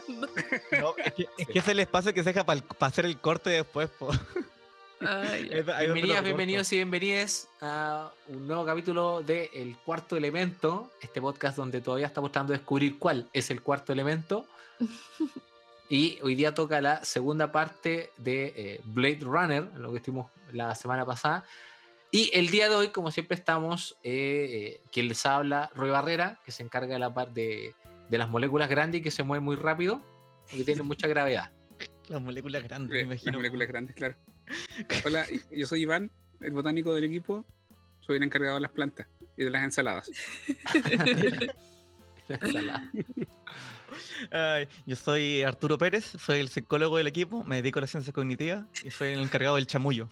pasando. No, es, que, es que es el espacio que se deja para hacer el corte después. po. Ay, Es- Bienvenidas, bienvenidos y bienvenidas a un nuevo capítulo de El Cuarto Elemento, este podcast donde todavía estamos tratando de descubrir cuál es el cuarto elemento. Y hoy día toca la segunda parte de eh, Blade Runner, lo que estuvimos la semana pasada. Y el día de hoy, como siempre, estamos, eh, eh, quien les habla, Roy Barrera, que se encarga de la parte de, de las moléculas grandes y que se mueven muy rápido y que tienen mucha gravedad. Las moléculas grandes, me Eh, Las imagino. moléculas grandes, claro. Hola, yo soy Iván, el botánico del equipo. Soy el encargado de las plantas y de las ensaladas. Ay, yo soy Arturo Pérez, soy el psicólogo del equipo, me dedico a la ciencia cognitiva y soy el encargado del chamullo.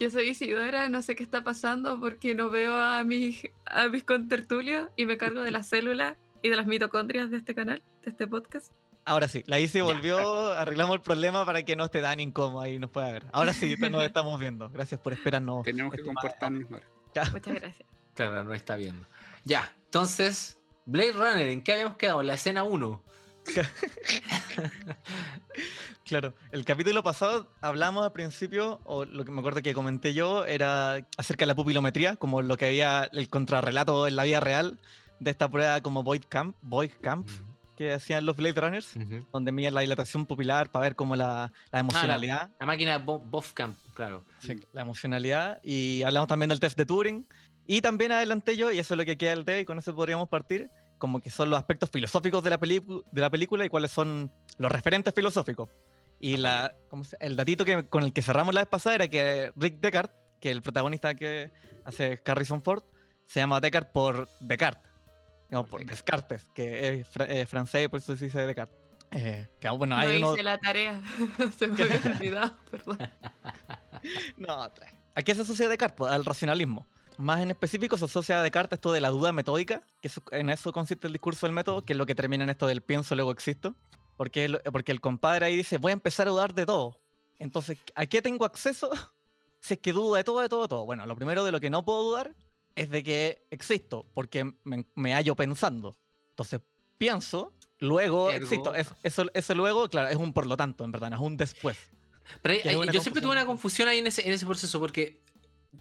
Yo soy Isidora, no sé qué está pasando porque no veo a mis, a mis contertulios y me cargo de las células y de las mitocondrias de este canal, de este podcast. Ahora sí, la ICI volvió, arreglamos el problema para que no esté tan incómoda y nos pueda ver. Ahora sí, nos estamos viendo. Gracias por esperarnos. Tenemos que comportarnos ahora. Muchas gracias. Claro, no está viendo. Ya, entonces, Blade Runner, ¿en qué habíamos quedado? La escena 1. Claro, el capítulo pasado hablamos al principio, o lo que me acuerdo que comenté yo, era acerca de la pupilometría, como lo que había el contrarrelato en la vida real de esta prueba como Void Camp, Void Camp que hacían los Blade Runners, Ujú. donde medían la dilatación pupilar para ver como la, la emocionalidad. La máquina de Bo- Bofcamp, claro. Sí, la emocionalidad. Y hablamos también del test de Turing. Y también adelanté yo, y eso es lo que queda del té, y con eso podríamos partir, como que son los aspectos filosóficos de la, de la película y cuáles son los referentes filosóficos. Y la, ¿cómo se- el datito que, con el que cerramos la vez pasada era que Rick Deckard, que el protagonista que hace Harrison Ford, se llama Deckard por Descartes. No, por Descartes, que es fra- eh, francés, por eso se dice Descartes. Eh, que, bueno, No hay uno- hice la tarea, se me había olvidado, perdón. No, ¿a qué se asocia Descartes? Pues, al racionalismo. Más en específico se asocia a Descartes esto de la duda metódica, que eso- en eso consiste el discurso del método, que es lo que termina en esto del pienso, luego existo. Porque el, porque el compadre ahí dice, voy a empezar a dudar de todo. Entonces, ¿a qué tengo acceso? Si es que dudo de todo, de todo, de todo. Bueno, lo primero de lo que no puedo dudar es de que existo, porque me, me hallo pensando. Entonces, pienso, luego Ergo. existo. Es- eso, eso luego, claro, es un por lo tanto, en verdad, es un después. Pero hay- yo siempre tuve una confusión ahí en ese, en ese proceso porque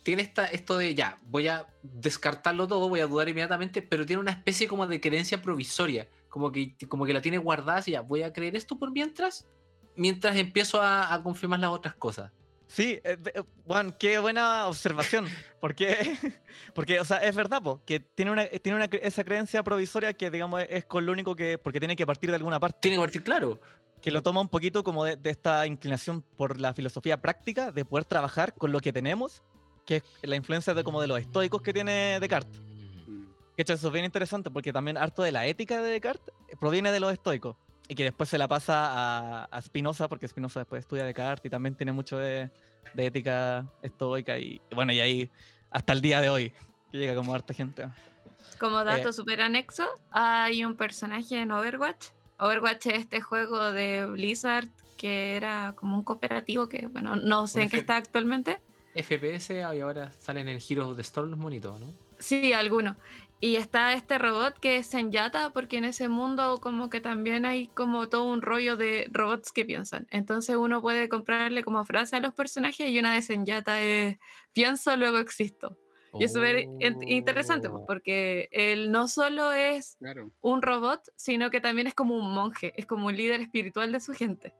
tiene esta, esto de ya, voy a descartarlo todo, voy a dudar inmediatamente, pero tiene una especie como de creencia provisoria, como que, como que la tiene guardada y ya, voy a creer esto por mientras, mientras empiezo a, a confirmar las otras cosas. Sí, eh, eh, Juan, qué buena observación. Porque, porque o sea, es verdad, po, que tiene, una, tiene una, esa creencia provisoria que, digamos, es con lo único que. Porque tiene que partir de alguna parte. Tiene que partir claro. Que lo toma un poquito como de, de esta inclinación por la filosofía práctica, de poder trabajar con lo que tenemos, que es la influencia de, como de los estoicos que tiene Descartes. Mm. Que hecho, eso es bien interesante porque también harto de la ética de Descartes proviene de los estoicos y que después se la pasa a, a Spinoza porque Spinoza después estudia Descartes y también tiene mucho de, de ética estoica y bueno, y ahí hasta el día de hoy que llega como harta gente. Como dato Eh. súper anexo, hay un personaje en Overwatch. Overwatch es este juego de Blizzard que era como un cooperativo que, bueno, no sé en qué está actualmente. FPS y ahora salen en el Heroes of the Storm los monitos, ¿no? Sí, alguno. Y está este robot que es Senyata, porque en ese mundo como que también hay como todo un rollo de robots que piensan. Entonces uno puede comprarle como frase a los personajes y una de Senyata es pienso, luego existo. Y es súper in- interesante pues, Oh. porque él no solo es Claro. un robot, sino que también es como un monje, es como un líder espiritual de su gente.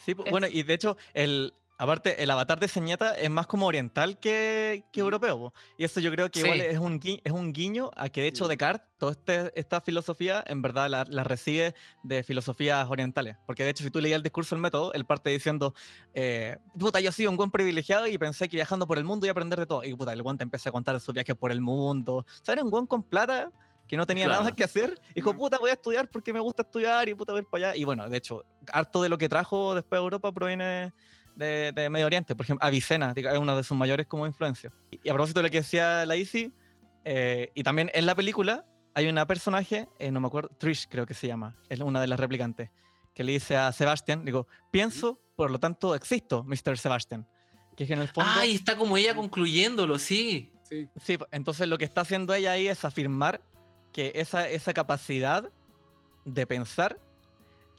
Sí, pu- Es- bueno, y de hecho, el, aparte, el avatar de Señata es más como oriental que, que europeo. po. Y eso yo creo que Sí. igual es un, gui- es un guiño a que de hecho Mm. Descartes, toda este- esta filosofía, en verdad la, la recibe de filosofías orientales. Porque de hecho, si tú leías el discurso del método, él parte diciendo, eh, puta, yo soy un buen privilegiado y pensé que viajando por el mundo iba a aprender de todo. Y puta, el guante empezó a contar sus viajes por el mundo. O sea, era un buen con plata que no tenía Claro. nada que hacer. Dijo, Mm. puta, voy a estudiar porque me gusta estudiar y puta, voy a ir para allá. Y bueno, de hecho, harto de lo que trajo después a Europa proviene de, de Medio Oriente. Por ejemplo, Avicena es una de sus mayores como influencias. Y, y a propósito de lo que decía la Isi, eh, y también en la película hay una personaje, eh, no me acuerdo, Trish creo que se llama, es una de las replicantes, que le dice a Sebastian, digo, pienso, por lo tanto existo, Mr. Sebastian. Que es que en el fondo... Ah, y está como ella concluyéndolo, sí. Sí. Sí, entonces lo que está haciendo ella ahí es afirmar que esa, esa capacidad de pensar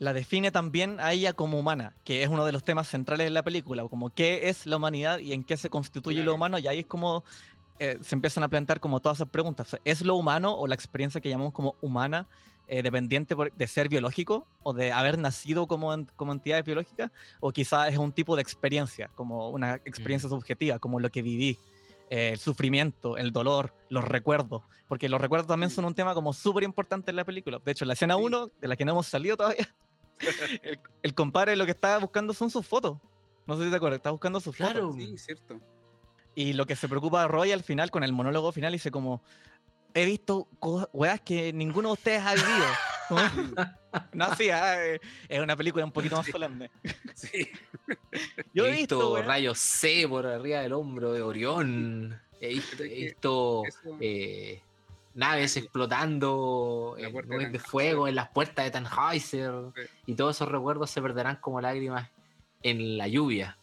la define también a ella como humana, que es uno de los temas centrales de la película, como qué es la humanidad y en qué se constituye lo Claro. humano, y ahí es como eh, se empiezan a plantear como todas esas preguntas. ¿Es lo humano o la experiencia que llamamos como humana eh, dependiente por- de ser biológico o de haber nacido como, en- como entidades biológicas? ¿O quizás es un tipo de experiencia, como una experiencia subjetiva, como lo que viví? eh, el sufrimiento, el dolor, los recuerdos, porque los recuerdos también son un tema como súper importante en la película. De hecho, en la escena Sí. 1, de la que no hemos salido todavía, el, el compadre lo que estaba buscando son sus fotos. No sé si te acuerdas, está buscando sus fotos. Claro. Sí, cierto. Y lo que se preocupa Roy al final, con el monólogo final, dice como, he visto weas que ninguno de ustedes ha vivido. No, sí, ah, eh, es una película un poquito más solemne. Sí. Yo he visto rayos C por arriba del hombro de Orión. He visto, he que visto, Eso, eh, naves explotando puerta de nubes de Tannhäuser. fuego en las puertas de Tannhäuser. Sí. Y todos esos recuerdos se perderán como lágrimas en la lluvia.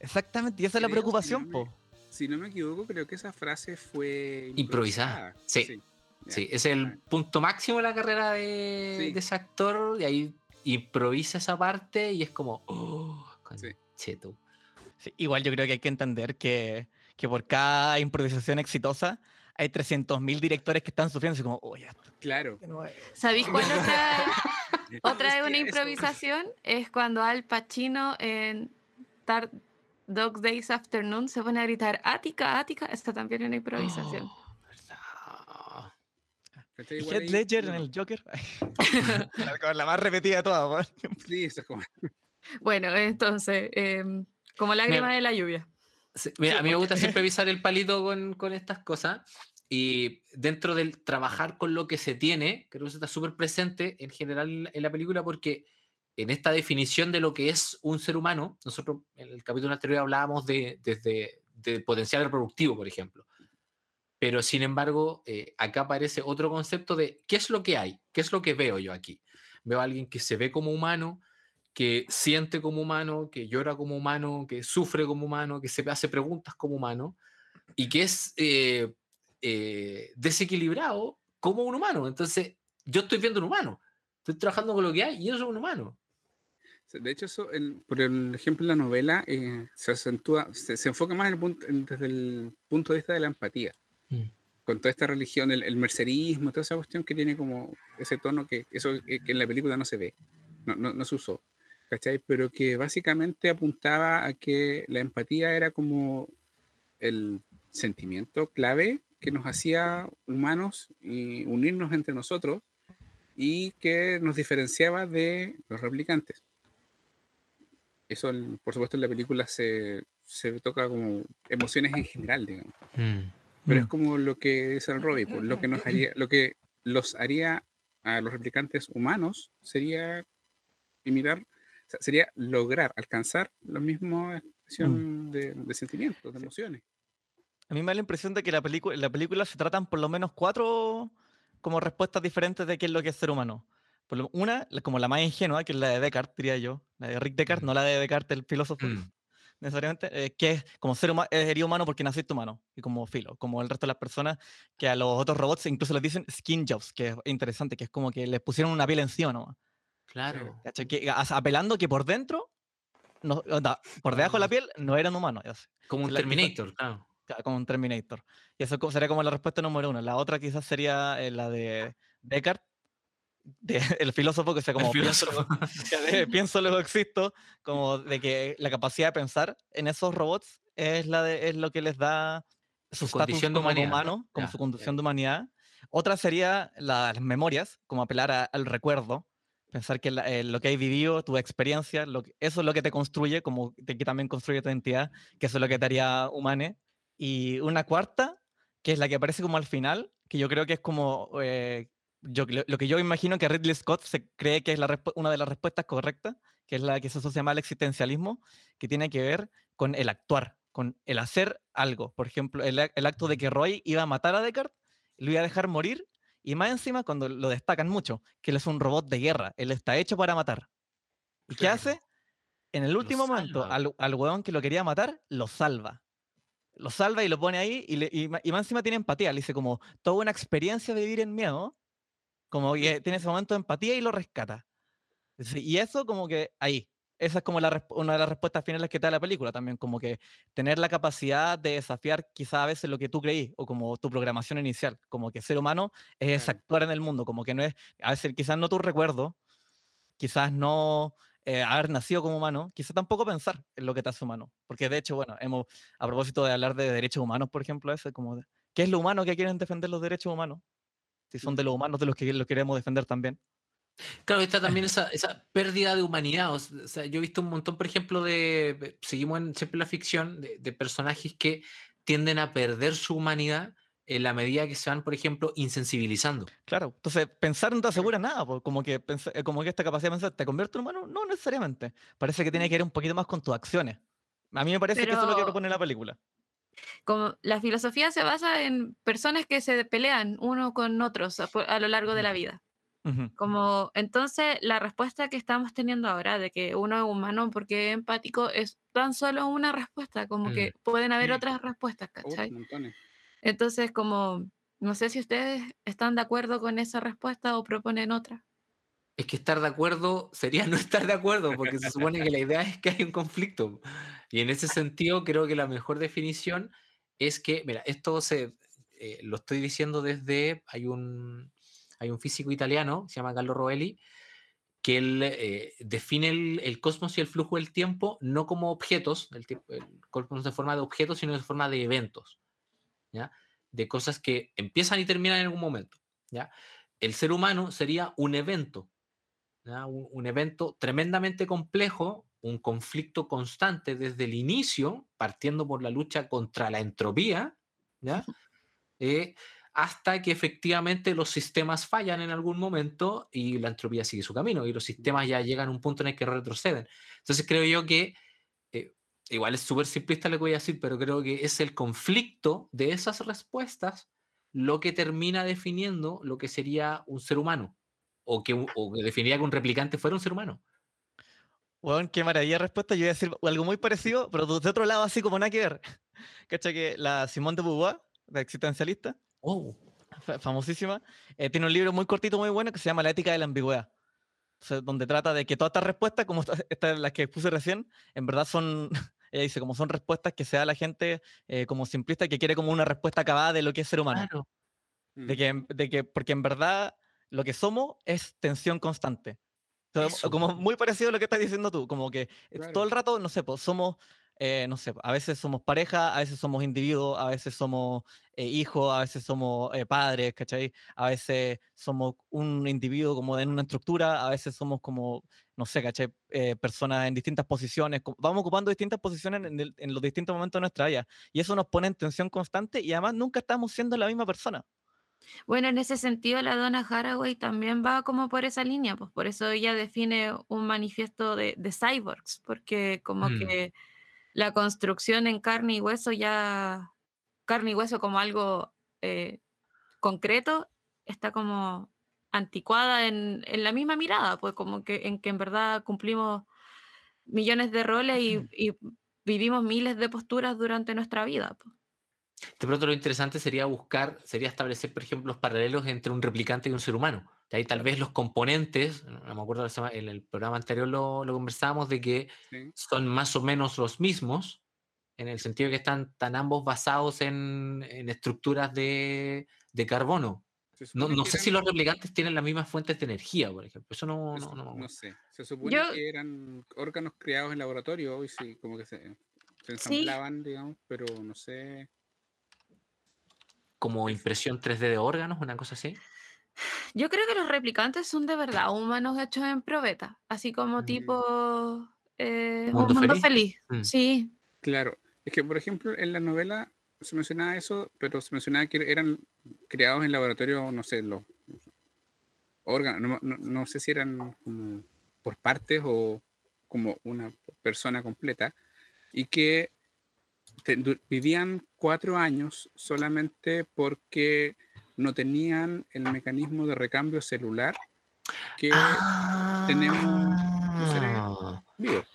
Exactamente, y esa es la Creo, si preocupación, no po. me- si no me equivoco, creo que esa frase fue Improvisada. Sí. Sí, es el Ah, punto máximo de la carrera de, Sí. de ese actor. Y ahí improvisa esa parte y es como, oh. Sí, igual yo creo que hay que entender que, que por cada improvisación exitosa hay 300.000 directores que están sufriendo, así como, oye, Claro. ¿Sabéis cuál otra, otra Es una improvisación? Es cuando Al Pacino en Tar- Dog Days Afternoon se pone a gritar Ática, Ática. Esta también es una improvisación. Oh, verdad. ¿Cachai? ¿Y Igual Heath ahí- Ledger en el Joker? la, más repetida de todas. Sí, eso es como. Bueno, entonces, em, como lágrima de la lluvia. Sí, mira, Sí, a mí me gusta siempre pisar el palito con, con estas cosas. Y dentro del trabajar con lo que se tiene, creo que eso está súper presente en general en la película, porque en esta definición de lo que es un ser humano, nosotros en el capítulo anterior hablábamos de, desde de potencial reproductivo, por ejemplo. Pero sin embargo, eh, acá aparece otro concepto de qué es lo que hay, qué es lo que veo yo aquí. Veo a alguien que se ve como humano, que siente como humano, que llora como humano, que sufre como humano, que se hace preguntas como humano y que es eh, eh, desequilibrado como un humano. Entonces, yo estoy viendo un humano, estoy trabajando con lo que hay y eso es un humano. De hecho, eso, el- por el ejemplo, en la novela eh, se acentúa, se, se enfoca más en el punto- en- desde el punto de vista de la empatía. Mm. Con toda esta religión, el, el mercerismo, toda esa cuestión que tiene como ese tono que eso que, que en la película no se ve, no, no, no se usó, ¿cachai? Pero que básicamente apuntaba a que la empatía era como el sentimiento clave que nos hacía humanos y unirnos entre nosotros y que nos diferenciaba de los replicantes. Eso, por supuesto, en la película se, se toca como emociones en general, digamos. Pero es como lo que es el Robbie, pues, lo que nos haría, lo que los haría a los replicantes humanos sería imitar, o sea, sería lograr alcanzar la misma expresión de, de sentimientos, de emociones. A mí me da la impresión de que la película, la película se tratan por lo menos cuatro como respuestas diferentes de qué es lo que es ser humano. Por lo- una, como la más ingenua, que es la de Descartes, diría yo, la de Rick Descartes, Mm. no la de Descartes, el filósofo, Mm. necesariamente, eh, que es como ser humano, sería humano porque naciste humano, y como filo, como el resto de las personas, que a los otros robots incluso les dicen skin jobs, que es interesante, que es como que les pusieron una piel encima, ¿no? Claro. ¿Cachai? Que, apelando que por dentro, no, onda, por debajo de la piel, no eran humanos. Como un Terminator, claro. Como un Terminator. Y eso sería como la respuesta número uno. La otra quizás sería eh, la de Descartes, de- el filósofo que sea como pienso, filósofo. de pienso luego existo, como de que la capacidad de pensar en esos robots es, la de, es lo que les da su condición como de humano, como su condición de humanidad. Otra sería la- las memorias, como apelar a- al recuerdo, pensar que la- eh, lo que hay vivido, tu experiencia, lo que- eso es lo que te construye, como te- que también construye tu identidad, que eso es lo que te haría humane. Y una cuarta, que es la que aparece como al final, que yo creo que es como eh, yo, lo, que yo imagino que Ridley Scott se cree que es la una de las respuestas correctas, que es la que se asocia más al existencialismo, que tiene que ver con el actuar, con el hacer algo. Por ejemplo, el, ac- el acto de que Roy iba a matar a Deckard, lo iba a dejar morir, y más encima cuando lo destacan mucho, que él es un robot de guerra, él está hecho para matar. ¿Y qué Claro. hace? En el último momento, al, al huevón que lo quería matar, lo salva. Lo salva y lo pone ahí, y, le- y y más encima tiene empatía. Le dice como, toda una experiencia de vivir en miedo, Como que tiene ese momento de empatía y lo rescata. Y eso como que ahí, esa es como la, una de las respuestas finales que te da la película también, como que tener la capacidad de desafiar quizá a veces lo que tú creí o como tu programación inicial, como que ser humano es actuar en el mundo, como que no es, a veces quizás no tu recuerdo, quizás no eh, haber nacido como humano, quizás tampoco pensar en lo que te hace humano, porque de hecho, bueno, hemos, a propósito de hablar de derechos humanos, por ejemplo, ese como, de- ¿qué es lo humano que quieren defender los derechos humanos? Si son de los humanos de los que los queremos defender también. Claro, está también esa, esa pérdida de humanidad. O sea, yo he visto un montón, por ejemplo, de. Seguimos en, siempre la ficción, de, de personajes que tienden a perder su humanidad en la medida que se van, por ejemplo, insensibilizando. Claro, entonces pensar no te asegura nada, como que, eh, como que esta capacidad de pensar te convierte en humano, no necesariamente. Parece que tiene que ver un poquito más con tus acciones. A mí me parece que eso es lo que propone la película. Como la filosofía se basa en personas que se pelean uno con otros a, lo largo de la vida. Como entonces la respuesta que estamos teniendo ahora de que uno es humano porque es empático es tan solo una respuesta, como Mm. que pueden haber Mm. otras respuestas, ¿cachai? Entonces como no sé si ustedes están de acuerdo con esa respuesta o proponen otra. Es que estar de acuerdo sería no estar de acuerdo, porque se supone que la idea es que hay un conflicto. Y en ese sentido, creo que la mejor definición es que, mira, esto se, eh, lo estoy diciendo desde, hay un, hay un físico italiano, se llama Carlo Rovelli, que él eh, define el, el cosmos y el flujo del tiempo no como objetos, el, el cosmos de forma de objetos, sino de forma de eventos, ¿ya? De cosas que empiezan y terminan en algún momento, ¿ya? El ser humano sería un evento, ¿ya? Un, un evento tremendamente complejo, un conflicto constante desde el inicio, partiendo por la lucha contra la entropía, ¿ya? Eh, hasta que efectivamente los sistemas fallan en algún momento y la entropía sigue su camino y los sistemas ya llegan a un punto en el que retroceden. Entonces creo yo que, igual es súper simplista lo que voy a decir, pero creo que es el conflicto de esas respuestas lo que termina definiendo lo que sería un ser humano o que, o que definiría que un replicante fuera un ser humano. Weón, qué maravilla de respuesta. Yo iba a decir algo muy parecido, pero de otro lado, así como nada que ver. ¿Cachai? Que la Simone de Beauvoir, la existencialista, Oh, fa- famosísima, eh, tiene un libro muy cortito, muy bueno, que se llama La ética de la ambigüedad. Donde trata de que todas estas respuestas, como esta- estas las que puse recién, en verdad son, ella dice, como son respuestas que se da a la gente eh, como simplista que quiere como una respuesta acabada de lo que es ser humano. claro. De que, en- de que, porque en verdad lo que somos es tensión constante. Como muy parecido a lo que estás diciendo tú, como que eh, todo Claro. el rato, no sé, pues somos, eh, no sé, a veces somos pareja, a veces somos individuos, a veces somos eh, hijos, a veces somos eh, padres, ¿cachai? A veces somos un individuo como en una estructura, a veces somos como, no sé, ¿cachai? Eh, personas en distintas posiciones, vamos ocupando distintas posiciones en, el- en los distintos momentos de nuestra vida. Y eso nos pone en tensión constante y además nunca estamos siendo la misma persona. Bueno, en ese sentido, la Donna Haraway también va como por esa línea, pues por eso ella define un manifiesto de, de cyborgs, porque como Mm. que la construcción en carne y hueso ya, carne y hueso como algo eh, concreto, está como anticuada en, en la misma mirada, pues como que en que en verdad cumplimos millones de roles y, y vivimos miles de posturas durante nuestra vida. pues. De pronto lo interesante sería buscar, sería establecer, por ejemplo, los paralelos entre un replicante y un ser humano. De ahí tal vez los componentes, no me acuerdo, en el programa anterior lo, lo conversábamos, de que Sí. son más o menos los mismos, en el sentido que están, están ambos basados en, en estructuras de, de carbono. No, no sé si los replicantes tienen las mismas fuentes de energía, por ejemplo. Eso no, no, no acuerdo. sé. Se supone Yo- que eran órganos creados en laboratorio y sí, como que se, se Sí. ensamblaban, digamos, pero no sé. Como impresión 3D de órganos, una cosa así. Yo creo que los replicantes son de verdad humanos hechos en probeta, así como Mm. tipo eh, un ¿Mundo mundo feliz? feliz. Mm. Sí, Claro. Es que, por ejemplo, en la novela se mencionaba eso, pero se mencionaba que eran creados en laboratorio, no sé, los órganos, no, no- no sé si eran como por partes o como una persona completa, y que vivían cuatro años solamente porque no tenían el mecanismo de recambio celular que tenemos los seres Ah. vivos.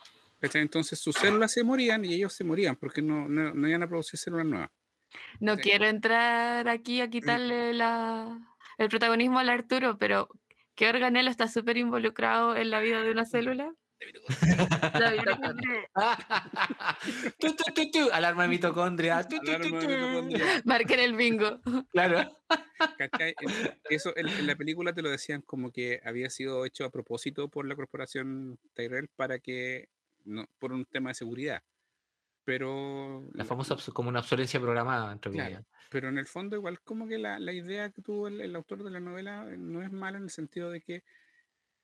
¿Cachai? Entonces sus células se morían y ellos se morían porque no, no, no iban a producir células nuevas. No Sí. quiero entrar aquí a quitarle la, el protagonismo al Arturo, pero ¿qué organelo está súper involucrado en la vida de una célula? La mitocondria. Tu, tu, tu, tu, Alarma de mitocondria. Tu, tu, tu, Alarma de mitocondria. Marquen el bingo. Claro. ¿Cachai? Eso en, en la película te lo decían como que había sido hecho a propósito por la corporación Tyrell para que, no, por un tema de seguridad. Pero, La famosa como una obsolencia programada, entre Claro. pero en el fondo igual como que la, la idea que tuvo el, el autor de la novela eh, no es mala en el sentido de que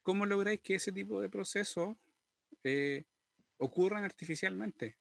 cómo lográis que ese tipo de procesos eh, ocurran artificialmente.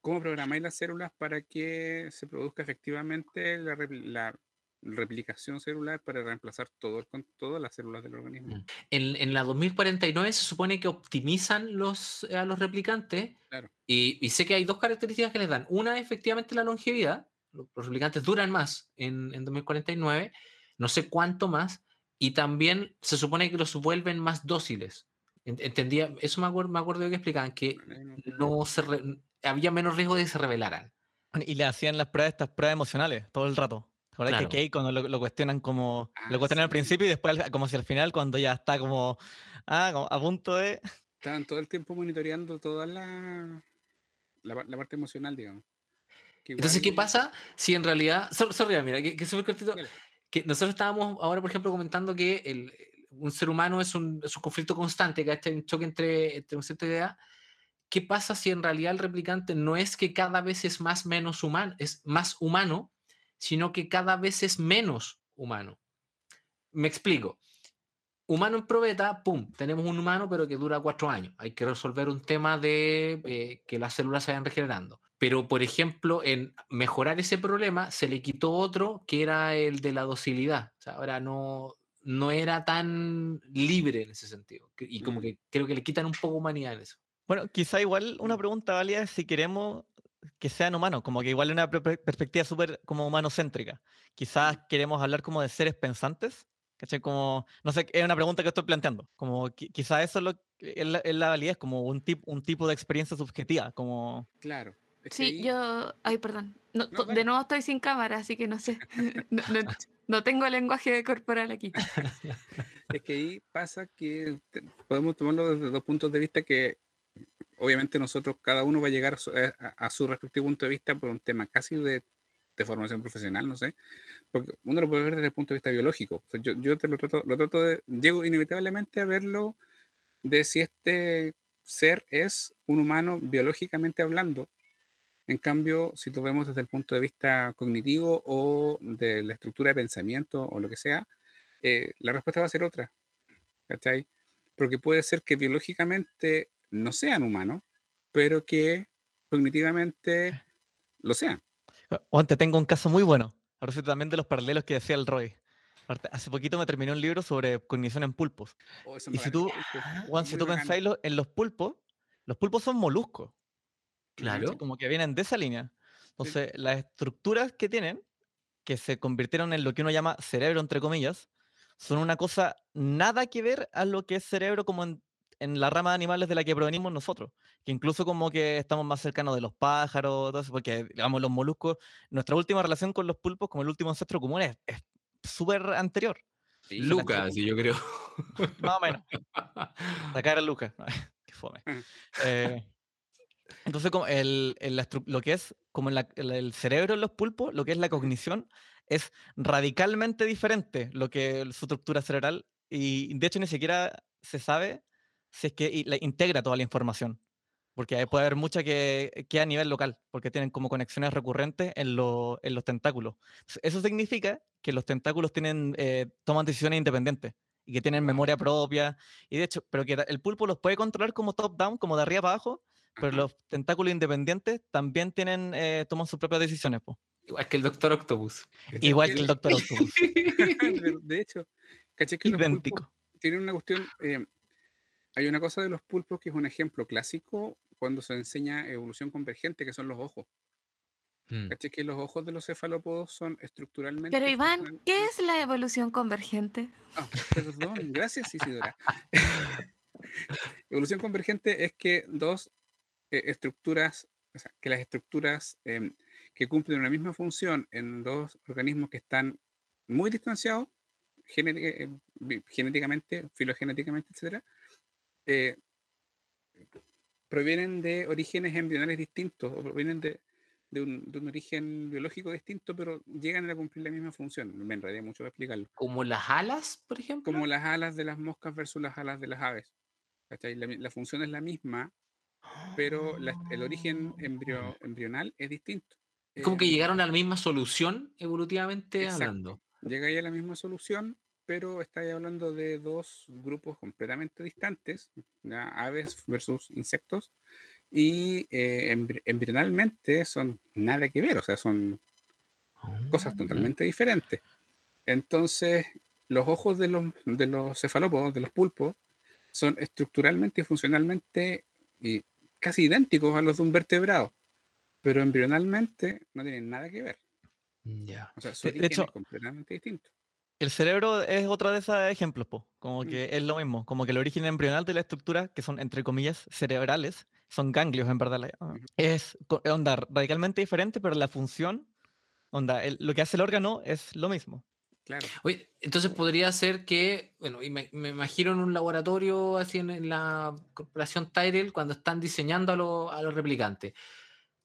¿Cómo programáis las células para que se produzca efectivamente la replicación celular para reemplazar todo con todas las células del organismo? Mm. En, en la 2049 se supone que optimizan los, a los replicantes Claro. y, y sé que hay dos características que les dan. Una, efectivamente, la longevidad. Los, los replicantes duran más en, en 2049, no sé cuánto más, y también se supone que los vuelven más dóciles. En- Entendía, eso me acuerdo, me acuerdo que explicaban que Bueno, no- se re- había menos riesgo de que se rebelaran. Y le hacían las pruebas, estas pruebas emocionales todo el rato. Claro. que Kate cuando lo, lo cuestionan como. Ah, lo cuestionan al sí. principio y después al- como si al final, cuando ya está como. Ah, como a punto de. Estaban todo el tiempo monitoreando toda la, la, la parte emocional, digamos. Que Entonces, ¿qué pasa si en realidad... sor- Sorry, mira, que, que súper cortito. Que nosotros estábamos ahora, por ejemplo, comentando que el, un ser humano es un, es un conflicto constante, ¿cachai? Un choque entre, entre una cierta idea. ¿Qué pasa si en realidad el replicante no es que cada vez es más menos humano, es más humano, sino que cada vez es menos humano? Me explico. Humano en probeta, pum, tenemos un humano, pero que dura cuatro años. Hay que resolver un tema de eh, que las células se vayan regenerando. Pero, por ejemplo, en mejorar ese problema, se le quitó otro que era el de la docilidad. O sea, ahora no, no era tan libre en ese sentido. Y como Mm. que creo que le quitan un poco humanidad en eso. Bueno, quizá igual una pregunta válida es si queremos que sean humanos, como que igual una per- per- perspectiva súper como humanocéntrica. Quizás queremos hablar como de seres pensantes, ¿cachai? Como, no sé, es una pregunta que estoy planteando. Como qui- quizá eso es, lo, es, la, es la validez, como un, tip, un tipo de experiencia subjetiva, como... Claro. es que Sí, ahí- yo. Ay, perdón. No, No, de nuevo estoy sin cámara, así que no sé. No, no- no tengo lenguaje corporal aquí. Es que ahí pasa que podemos tomarlo desde dos puntos de vista que obviamente nosotros, cada uno va a llegar a su, a- a su respectivo punto de vista por un tema casi de, de formación profesional, no sé, porque uno lo puede ver desde el punto de vista biológico. O sea, yo yo te lo trato, lo trato de, llego inevitablemente a verlo de si este ser es un humano biológicamente hablando. En cambio, si lo vemos desde el punto de vista cognitivo o de la estructura de pensamiento o lo que sea, eh, la respuesta va a ser otra. ¿Cachai? Porque puede ser que biológicamente no sean humanos, pero que cognitivamente lo sean. O te tengo un caso muy bueno, a propósito también de los paralelos que decía el Roy. Hace poquito me terminó un libro sobre cognición en pulpos. Oh, Y si tú- que Juan, si tú pensáis en los pulpos, los pulpos son moluscos. Claro. Como que vienen de esa línea. Entonces, las estructuras que tienen, que se convirtieron en lo que uno llama cerebro, entre comillas, son una cosa nada que ver a lo que es cerebro como en, en la rama de animales de la que provenimos nosotros. Que incluso como que estamos más cercanos de los pájaros, todo eso, porque, digamos, los moluscos, nuestra última relación con los pulpos, como el último ancestro común, es súper anterior. Sí, Lucas, sí, yo creo. Más o menos. Sacar a Lucas. Qué fome. Ujú. Eh, entonces, como el, el- lo que es como la- el, el cerebro en los pulpos, lo que es la cognición, es radicalmente diferente lo que su estructura cerebral. Y de hecho, ni siquiera se sabe si es que la- integra toda la información. Porque puede haber mucha que queda a nivel local, porque tienen como conexiones recurrentes en, lo- en los tentáculos. Eso significa que los tentáculos tienen, eh, toman decisiones independientes y que tienen memoria propia. Y de hecho, pero que el pulpo los puede controlar como top-down, como de arriba para abajo, pero los tentáculos independientes también tienen, eh, toman sus propias decisiones. po. Igual que el Doctor Octopus. Igual que- el Doctor Octopus. de, hecho, ¿cachai que los pulpos idéntico. tienen una cuestión? eh, hay una cosa de los pulpos que es un ejemplo clásico cuando se enseña evolución convergente, que son los ojos. Mm. ¿Cachai? Que los ojos de los cefalópodos son estructuralmente. Pero Iván, ¿qué es la evolución convergente? Ah, perdón, gracias Isidora. Evolución convergente es que dos eh, estructuras, o sea, que las estructuras em, que cumplen una misma función en dos organismos que están muy distanciados eh, genéticamente, filogenéticamente, etcétera, eh, provienen de orígenes embrionales distintos o provienen de, de un, de un origen biológico distinto, pero llegan a cumplir la misma función. Me enredé mucho para explicarlo. Como las alas, por ejemplo. Como las alas de las moscas versus las alas de las aves. La, la función es la misma, pero la- el origen embrio- embrional es distinto. Es como que Eh, llegaron a la misma solución evolutivamente Exacto. hablando. llega ahí a la misma solución, pero estáis hablando de dos grupos completamente distantes, ¿ya? aves versus insectos, y eh, embri- embrionalmente son nada que ver, o sea, son cosas Ah. totalmente diferentes. Entonces, los ojos de los, de los cefalópodos, de los pulpos, son estructuralmente y funcionalmente y casi idénticos a los de un vertebrado, pero embrionalmente no tienen nada que ver. Ya. O sea, su De- hecho- es completamente distinto. El cerebro es otra de esos ejemplos, po. como Mm. que es lo mismo, como que el origen embrional de la estructura, que son entre comillas cerebrales, son ganglios en verdad, es onda radicalmente diferente, pero la función, onda, el- lo que hace el órgano es lo mismo. Claro. Oye, entonces podría ser que, bueno, y me, me imagino en un laboratorio así en, en la corporación Tyrell, cuando están diseñando a, los- a los replicantes,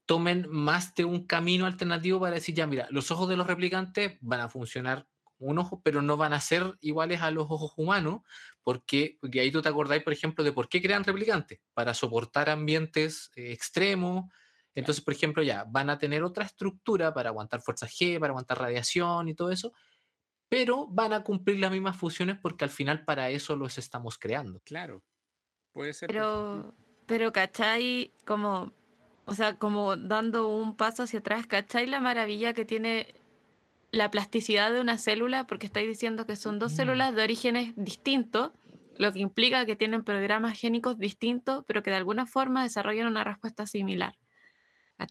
tomen más de un camino alternativo para decir, ya, mira, los ojos de los replicantes van a funcionar un ojo, pero no van a ser iguales a los ojos humanos, porque, porque ahí tú te acordáis, por ejemplo, de por qué crean replicantes, para soportar ambientes eh, extremos. Entonces, por ejemplo, ya van a tener otra estructura para aguantar fuerza G, para aguantar radiación y todo eso, pero van a cumplir las mismas funciones porque al final para eso los estamos creando. Claro. Puede ser. Pero, pero, ¿cachai? Como, o sea, como dando un paso hacia atrás, ¿cachai? La maravilla que tiene la plasticidad de una célula, porque estáis diciendo que son dos células de orígenes distintos, lo que implica que tienen programas génicos distintos, pero que de alguna forma desarrollan una respuesta similar.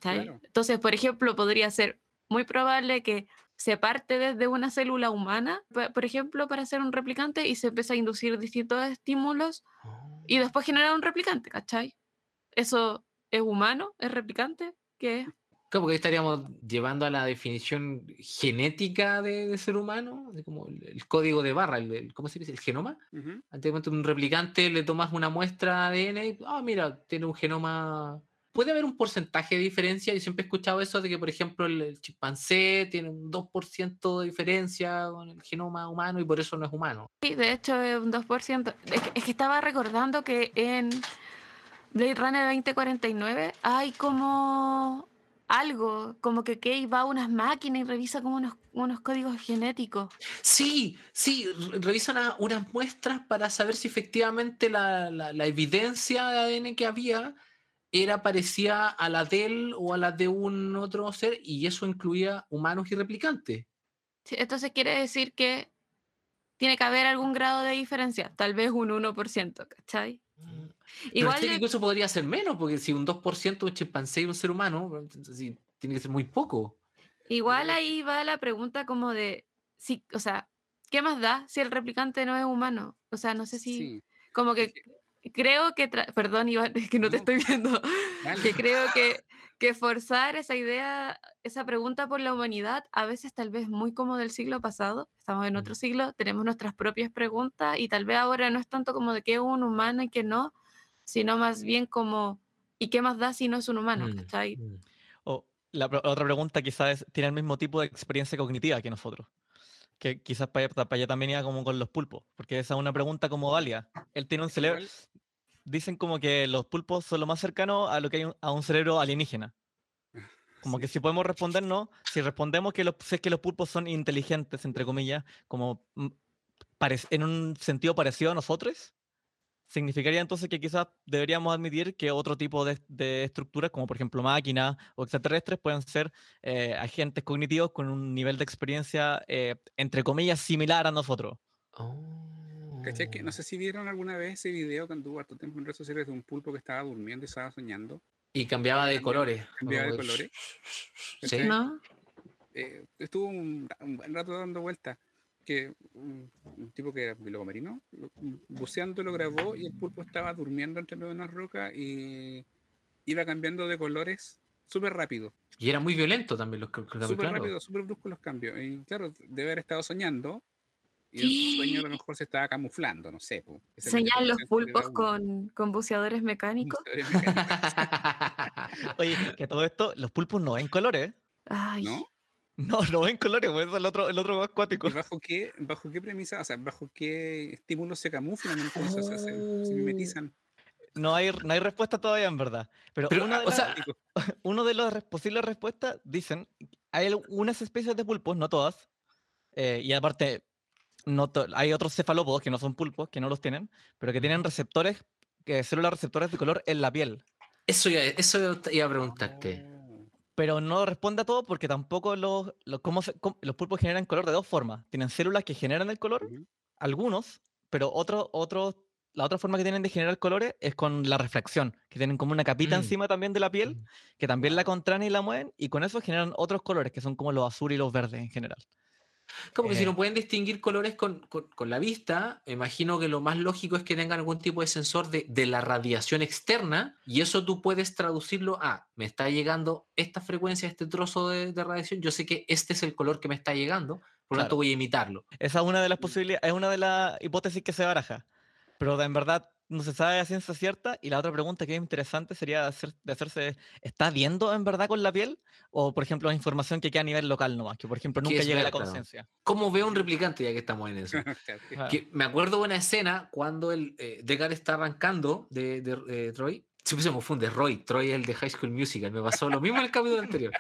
Claro. Entonces, por ejemplo, podría ser muy probable que se parte desde una célula humana, por ejemplo, para ser un replicante y se empieza a inducir distintos estímulos y después generar un replicante, ¿cachai? ¿Eso es humano? ¿Es replicante? ¿Qué es? Claro, porque ahí estaríamos llevando a la definición genética de, de ser humano, así como el, el código de barra, el, el- ¿cómo se dice? El genoma. Ujú. Antiguamente un replicante le tomas una muestra de ADN y, ah, mira, tiene un genoma. Puede haber un porcentaje de diferencia. Yo siempre he escuchado eso de que, por ejemplo, el, el chimpancé tiene un 2% de diferencia con el genoma humano y por eso no es humano. Sí, de hecho es un 2%. Es que, es que estaba recordando que en Blade Runner 2049 hay como algo, como que Kay va a unas máquinas y revisa como unos, unos códigos genéticos. Sí, sí, re- revisan a- unas muestras para saber si efectivamente la, la- la evidencia de ADN que había era parecida a la de él o a la de un otro ser, y eso incluía humanos y replicantes. Sí, Entonces quiere decir que tiene que haber algún grado de diferencia, tal vez un 1%, ¿cachai? Pero Igual este yo- incluso podría ser menos, porque si un 2% un chimpancé y un ser humano, entonces sí, tiene que ser muy poco. Igual Pero- ahí va la pregunta como de, si, o sea, ¿qué más da si el replicante no es humano? O sea, no sé si, Sí. como que creo que, perdón Iván, es que no te No. estoy viendo, que creo que, que forzar esa idea, esa pregunta por la humanidad, a veces tal vez muy como del siglo pasado, estamos en otro siglo, tenemos nuestras propias preguntas y tal vez ahora no es tanto como de qué es un humano y qué no, sino más bien como, ¿y qué más da si no es un humano? Mm, ¿cachai? mm. O la, pro- otra pregunta quizás es, ¿tiene el mismo tipo de experiencia cognitiva que nosotros? Que quizás para para allá también iba como con los pulpos, porque esa es una pregunta como válida. Él tiene un cerebro, dicen como que los pulpos son lo más cercano a lo que hay un- a un cerebro alienígena. Como sí. que si podemos respondernos, si respondemos que los, si es que los pulpos son inteligentes, entre comillas, como mm, en un sentido parecido a nosotros, significaría entonces que quizás deberíamos admitir que otro tipo de, de estructuras, como por ejemplo máquinas o extraterrestres, pueden ser eh, agentes cognitivos con un nivel de experiencia, eh, entre comillas, similar a nosotros. ¿Cachai? Que no Oh. sé si vieron alguna vez ese video que anduvo harto tiempo en redes sociales de un pulpo que estaba durmiendo y estaba soñando. Y cambiaba de colores. cambiaba de colores. Sí. ¿No? Eh, estuvo un, un buen rato dando vueltas. Que un, un tipo que era biólogo marino, buceando lo grabó y el pulpo estaba durmiendo entre medio de una roca y iba cambiando de colores súper rápido. Y era muy violento también los ca- cambios, Súper claro. rápido, súper brusco los cambios. Y claro, debe haber estado soñando. Y el sueño a lo mejor se estaba camuflando, no sé. Señalan los pulpos con, con buceadores mecánicos. Oye, que todo esto, los pulpos no ven colores. Ay, ¿No? No, no ven colores, pues es el otro, el otro acuático. ¿Y bajo qué, bajo qué premisa, o sea, bajo qué estímulos se camuflan entonces? O sea, se, se mimetizan. No hay, no hay respuesta todavía, en verdad. Pero, Pero, una de o las- sea, uno de las posibles respuestas dicen, hay algunas especies de pulpos, no todas, eh, y aparte, no hay otros cefalópodos que no son pulpos, que no los tienen, pero que tienen receptores, que células receptores de color en la piel. Eso, iba- eso iba a preguntarte. oh, Pero no responde a todo porque tampoco los, los, cómo se- cómo- los pulpos generan color de dos formas. Tienen células que generan el color, algunos, pero otros, otros, la otra forma que tienen de generar colores es con la refracción, que tienen como una capita Mm. encima también de la piel, Mm. que también la contraen y la mueven, y con eso generan otros colores, que son como los azules y los verdes en general. Como que si Eh. no pueden distinguir colores con, con- con la vista, imagino que lo más lógico es que tengan algún tipo de sensor de, de la radiación externa y eso tú puedes traducirlo a, me está llegando esta frecuencia, este trozo de, de radiación, yo sé que este es el color que me está llegando, por lo tanto voy a imitarlo. Esa es una de las Mm. posibilidades, es una de las hipótesis que se baraja, pero en verdad no se sabe a ciencia cierta. Y la otra pregunta que es interesante sería de, hacer- de hacerse, ¿está viendo en verdad con la piel? O, por ejemplo, es información que queda a nivel local nomás, que por ejemplo nunca llega a la conciencia. ¿Cómo veo un replicante ya que estamos en eso? Que- me acuerdo de una escena cuando el eh, Deckard está arrancando de, de, eh, Troy. Siempre se me confunde, Roy. Troy es el de High School Musical. Me pasó lo mismo en el capítulo anterior.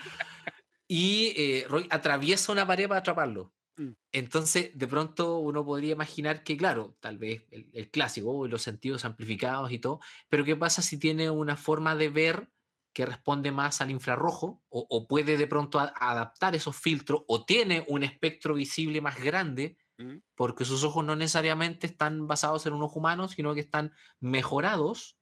Y eh, Roy atraviesa una pared para atraparlo. Mm. Entonces, de pronto uno podría imaginar que, claro, tal vez el, el clásico, los sentidos amplificados y todo, pero ¿qué pasa si tiene una forma de ver que responde más al infrarrojo o, o puede de pronto a- adaptar esos filtros o tiene un espectro visible más grande Mm. porque sus ojos no necesariamente están basados en un ojo humano, sino que están mejorados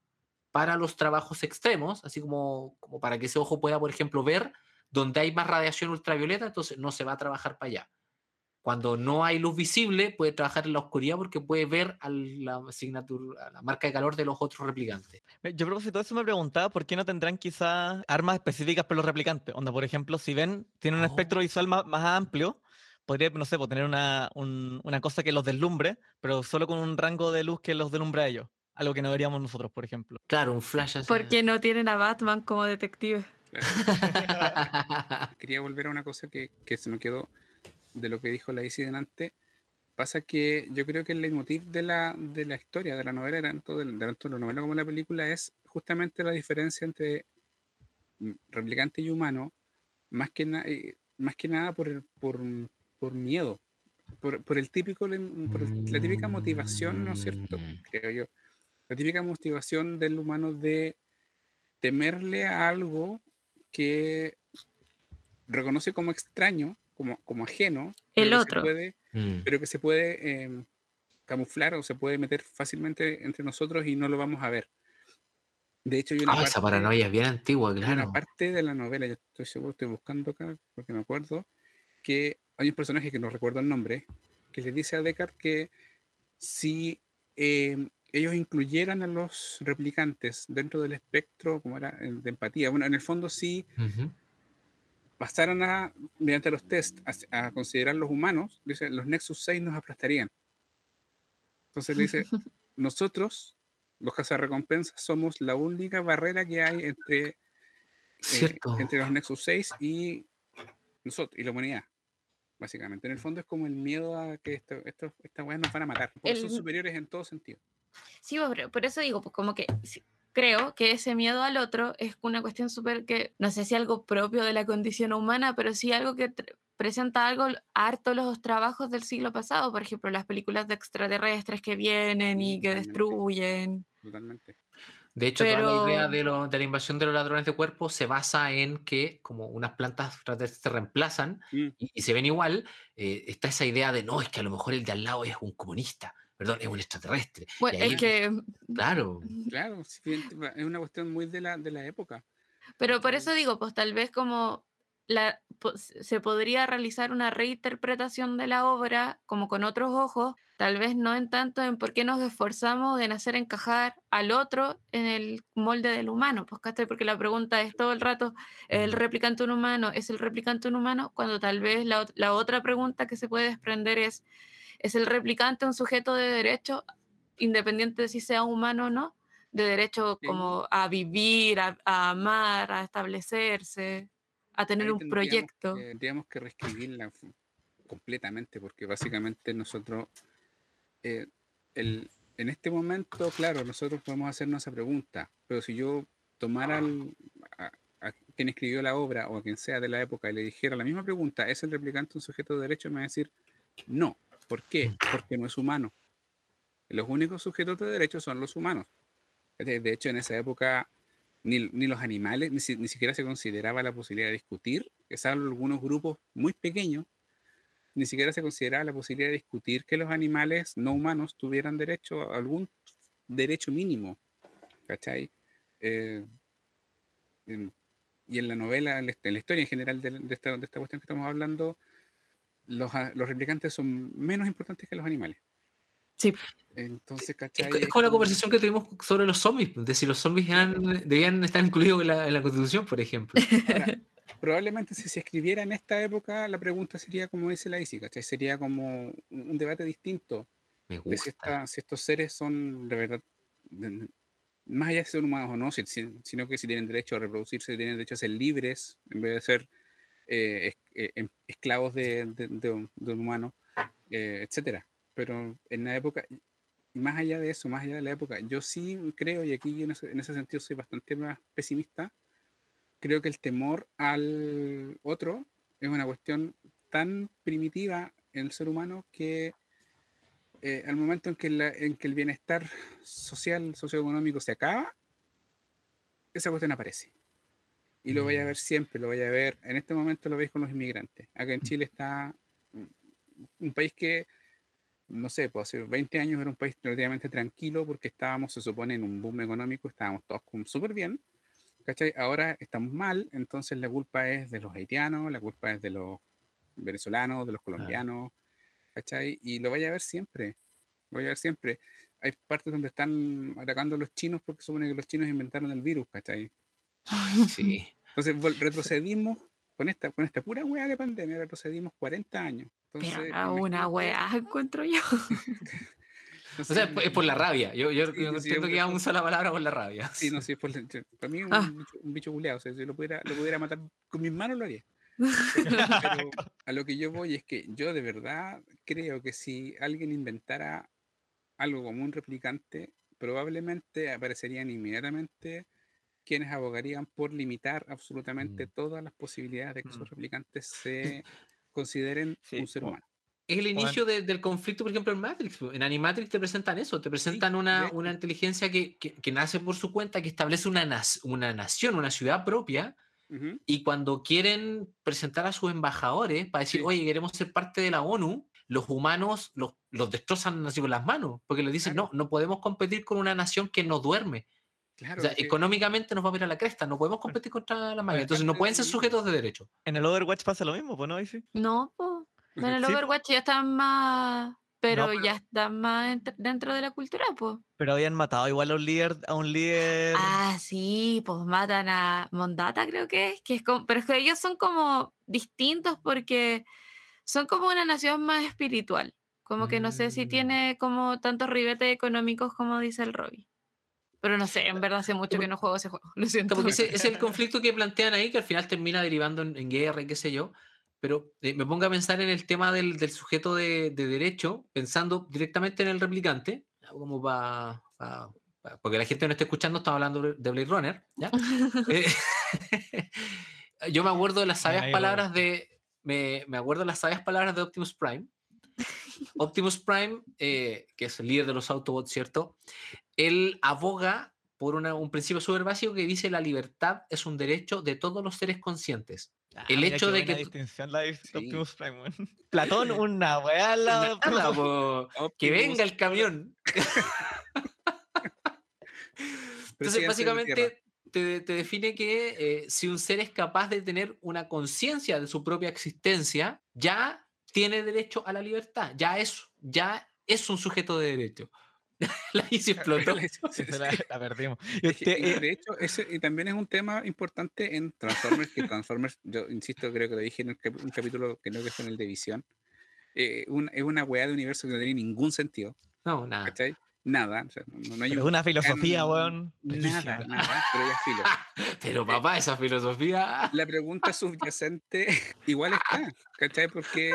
para los trabajos extremos, así como, como para que ese ojo pueda, por ejemplo, ver donde hay más radiación ultravioleta, entonces no se va a trabajar para allá. Cuando no hay luz visible, puede trabajar en la oscuridad porque puede ver a la, asignatura, a la marca de calor de los otros replicantes. Yo a propósito de eso me preguntaba por qué no tendrán quizás armas específicas para los replicantes. Onda, por ejemplo, si ven, tienen un espectro Oh. visual más, más amplio, podría, no sé, pues, tener una, un- una cosa que los deslumbre, pero solo con un rango de luz que los deslumbre a ellos. Algo que no veríamos nosotros, por ejemplo. Claro, un flash así. porque no tienen a Batman como detective. claro. Quería volver a una cosa que, que se me quedó de lo que dijo la Isi delante. Pasa que yo creo que el leitmotiv de la, de la historia, de la novela, tanto de, de tanto la novela como la película, es justamente la diferencia entre replicante y humano, más que, na- eh, más que nada por, el- por, por miedo, por, por el típico, por la típica motivación, ¿no es cierto? Mm. Creo yo. La típica motivación del humano de temerle a algo que reconoce como extraño, como, como ajeno, El pero que otro. puede- Mm. pero que se puede em, camuflar o se puede meter fácilmente entre nosotros y no lo vamos a ver. De hecho, hay una, Ah, esa parte, paranoia es bien antigua, hay una claro. parte de la novela, yo estoy seguro, estoy buscando acá porque me acuerdo, que hay un personaje que no recuerdo el nombre, que le dice a Deckard que si em, ellos incluyeran a los replicantes dentro del espectro, como era, eh, de empatía, bueno, en el fondo sí Ujú. Pasaran a, mediante los test, a, a considerar los humanos, dice, los Nexus 6 nos aplastarían. Entonces dice, nosotros, los cazarrecompensas, somos la única barrera que hay entre, eh, entre los Nexus 6 y nosotros, y la humanidad. Básicamente, en el fondo es como el miedo a que esto, esto, estas weas nos van a matar. Porque son El- superiores en todo sentido. Sí, pero por eso digo, pues como que sí, creo que ese miedo al otro es una cuestión súper que, no sé si algo propio de la condición humana, pero sí algo que presenta algo harto los trabajos del siglo pasado, por ejemplo, las películas de extraterrestres que vienen y que Totalmente. destruyen. Totalmente. De hecho, toda la idea Pero- de, lo- de la invasión de los ladrones de cuerpo se basa en que, como unas plantas se reemplazan Mm, y, y se ven igual, eh, está esa idea de no, es que a lo mejor el de al lado es un comunista, perdón, es un extraterrestre. Bueno, ahí- es que, Claro, claro, sí, bien, es una cuestión muy de la, de la época. pero por eso digo, pues tal vez como la, se podría realizar una reinterpretación de la obra como con otros ojos, tal vez no en tanto en por qué nos esforzamos en hacer encajar al otro en el molde del humano, pues. Porque la pregunta es todo el rato, ¿es el replicante un humano? ¿Es el replicante un humano? Cuando tal vez la otra pregunta que se puede desprender es, ¿es el replicante un sujeto de derecho, independiente de si sea humano o no? De derecho Sí. como a vivir, a, a amar, a establecerse, a tener Ahí un proyecto. que- tendríamos que reescribirla completamente, porque básicamente nosotros, eh, el, en este momento, claro, nosotros podemos hacernos esa pregunta, pero si yo tomara al- a, a quien escribió la obra o a quien sea de la época y le dijera la misma pregunta, ¿es el replicante un sujeto de derecho? Me va a decir, no. ¿Por qué? Porque no es humano. Los únicos sujetos de derecho son los humanos. De hecho, en esa época ni, ni los animales, ni, ni siquiera se consideraba la posibilidad de discutir, que salvo algunos grupos muy pequeños, ni siquiera se consideraba la posibilidad de discutir que los animales no humanos tuvieran derecho a algún derecho mínimo. ¿Cachai? Eh, y en la novela, en la, en la historia en general de, de esta, de esta cuestión que estamos hablando, los, los replicantes son menos importantes que los animales. Sí. Entonces, Es, ¿cachai? es como la conversación que tuvimos sobre los zombies, de si los zombies eran- debían estar incluidos en la, en la constitución, por ejemplo. Ahora, probablemente si se escribiera en esta época, la pregunta sería como dice la Isi, ¿cachai? Sería como un debate distinto Me de si, gusta. esta- si estos seres son de verdad, de- más allá de ser humanos o no, si- si- sino que si tienen derecho a reproducirse, tienen derecho a ser libres, en vez de ser eh, eh, em- esclavos de, de- de un, de eh, etcétera. Pero en la época, más allá de eso, más allá de la época, yo sí creo, y aquí en ese, en ese sentido soy bastante más pesimista, creo que el temor al otro es una cuestión tan primitiva en el ser humano que al momento en que, en que el bienestar social, socioeconómico se acaba, esa cuestión aparece. Y lo vaya a Mm. ver siempre, lo vaya a ver, en este momento lo veis con los inmigrantes. Acá en Chile está mm, un país que, no sé, pues hace 20 años era un país relativamente tranquilo porque estábamos, se supone, en un boom económico, estábamos todos súper bien. ¿cachai? Ahora estamos mal, entonces la culpa es de los haitianos, la culpa es de los venezolanos, de los colombianos, ¿cachai? Y lo vaya a ver siempre, lo vaya a ver siempre. Hay partes donde están atacando a los chinos porque supone que los chinos inventaron el virus, ¿cachai? Sí. Entonces retrocedimos con esta, con esta pura weá de pandemia, retrocedimos 40 años. Pero no, una weá, encuentro yo. O sea, es por- la rabia. Yo, yo, Sí, yo sí, entiendo que usa la palabra por la rabia. Sí, no, sí, por la- yo- para mí es un, Ah. bicho, un bicho culeado, o sea, si lo pudiera, lo pudiera matar con mis manos lo haría. Pero a lo que yo voy es que yo de verdad creo que si alguien inventara algo como un replicante, probablemente aparecerían inmediatamente quienes abogarían por limitar absolutamente Mm. todas las posibilidades de que esos Mm. replicantes se consideren Sí, un ser humano. Es el Bueno. inicio de- del conflicto, por ejemplo, en Matrix. En Animatrix te presentan eso, te presentan una, de una hecho. inteligencia que, que- que nace por su cuenta, que establece una, nas- una nación, una ciudad propia, Ujú. y cuando quieren presentar a sus embajadores para decir, Sí. oye, queremos ser parte de la ONU, los humanos los, los destrozan así con las manos, porque les dicen, Claro. no, no podemos competir con una nación que no duerme. Claro, o sea, es que- económicamente nos va a ver a la cresta, no podemos competir contra la máquina, entonces no pueden de ser sujetos de derecho. En el Overwatch pasa lo mismo, pues, ¿no? No, po. En el Sí. Overwatch ya están más. Pero, pero- ya están más ent- dentro de la cultura, pues. Pero habían matado igual a un líder, a un líder. Ah, sí, pues matan a Mondata, creo que es. Que es como- pero es que ellos son como distintos porque son como una nación más espiritual. Como que no sé si Mm. tiene como tantos ribetes económicos como dice el Robbie. Pero no sé, en verdad hace mucho que no juego ese juego. Lo siento. Porque ese, es el conflicto que plantean ahí, que al final termina derivando en, en guerra y qué sé yo. Pero eh, me pongo a pensar en el tema del, del sujeto de, de derecho, pensando directamente en el replicante, como para. porque la gente no está escuchando, estamos hablando de Blade Runner. ¿ya? Eh, yo me acuerdo de las sabias palabras de. Me, me acuerdo de las sabias palabras de Optimus Prime. Optimus Prime, eh, que es el líder de los Autobots, ¿cierto? Él aboga por una- un principio súper básico que dice la libertad es un derecho de todos los seres conscientes. Ah, el hecho de que distinción la de Sí. Optimus Prime, weón. Platón, una weá Nada, po, que venga el camión. Entonces, básicamente, te, te define que eh, si un ser es capaz de tener una conciencia de su propia existencia, ya tiene derecho a la libertad, ya es, ya es un sujeto de derecho. la hice explotó. La, la perdimos. Y, Este, y eh, de hecho, ese y también es un tema importante en Transformers, que Transformers, yo insisto, creo que lo dije en el cap- un capítulo, creo que fue en el de Visión, eh, un- es una weá de universo que no tiene ningún sentido, No, nada. ¿cachai? Nada, o sea, no, no hay un- una filosofía, weón. Nada, nada, pero ya filo. Pero papá, esa filosofía. La pregunta subyacente igual está, ¿cachai? Porque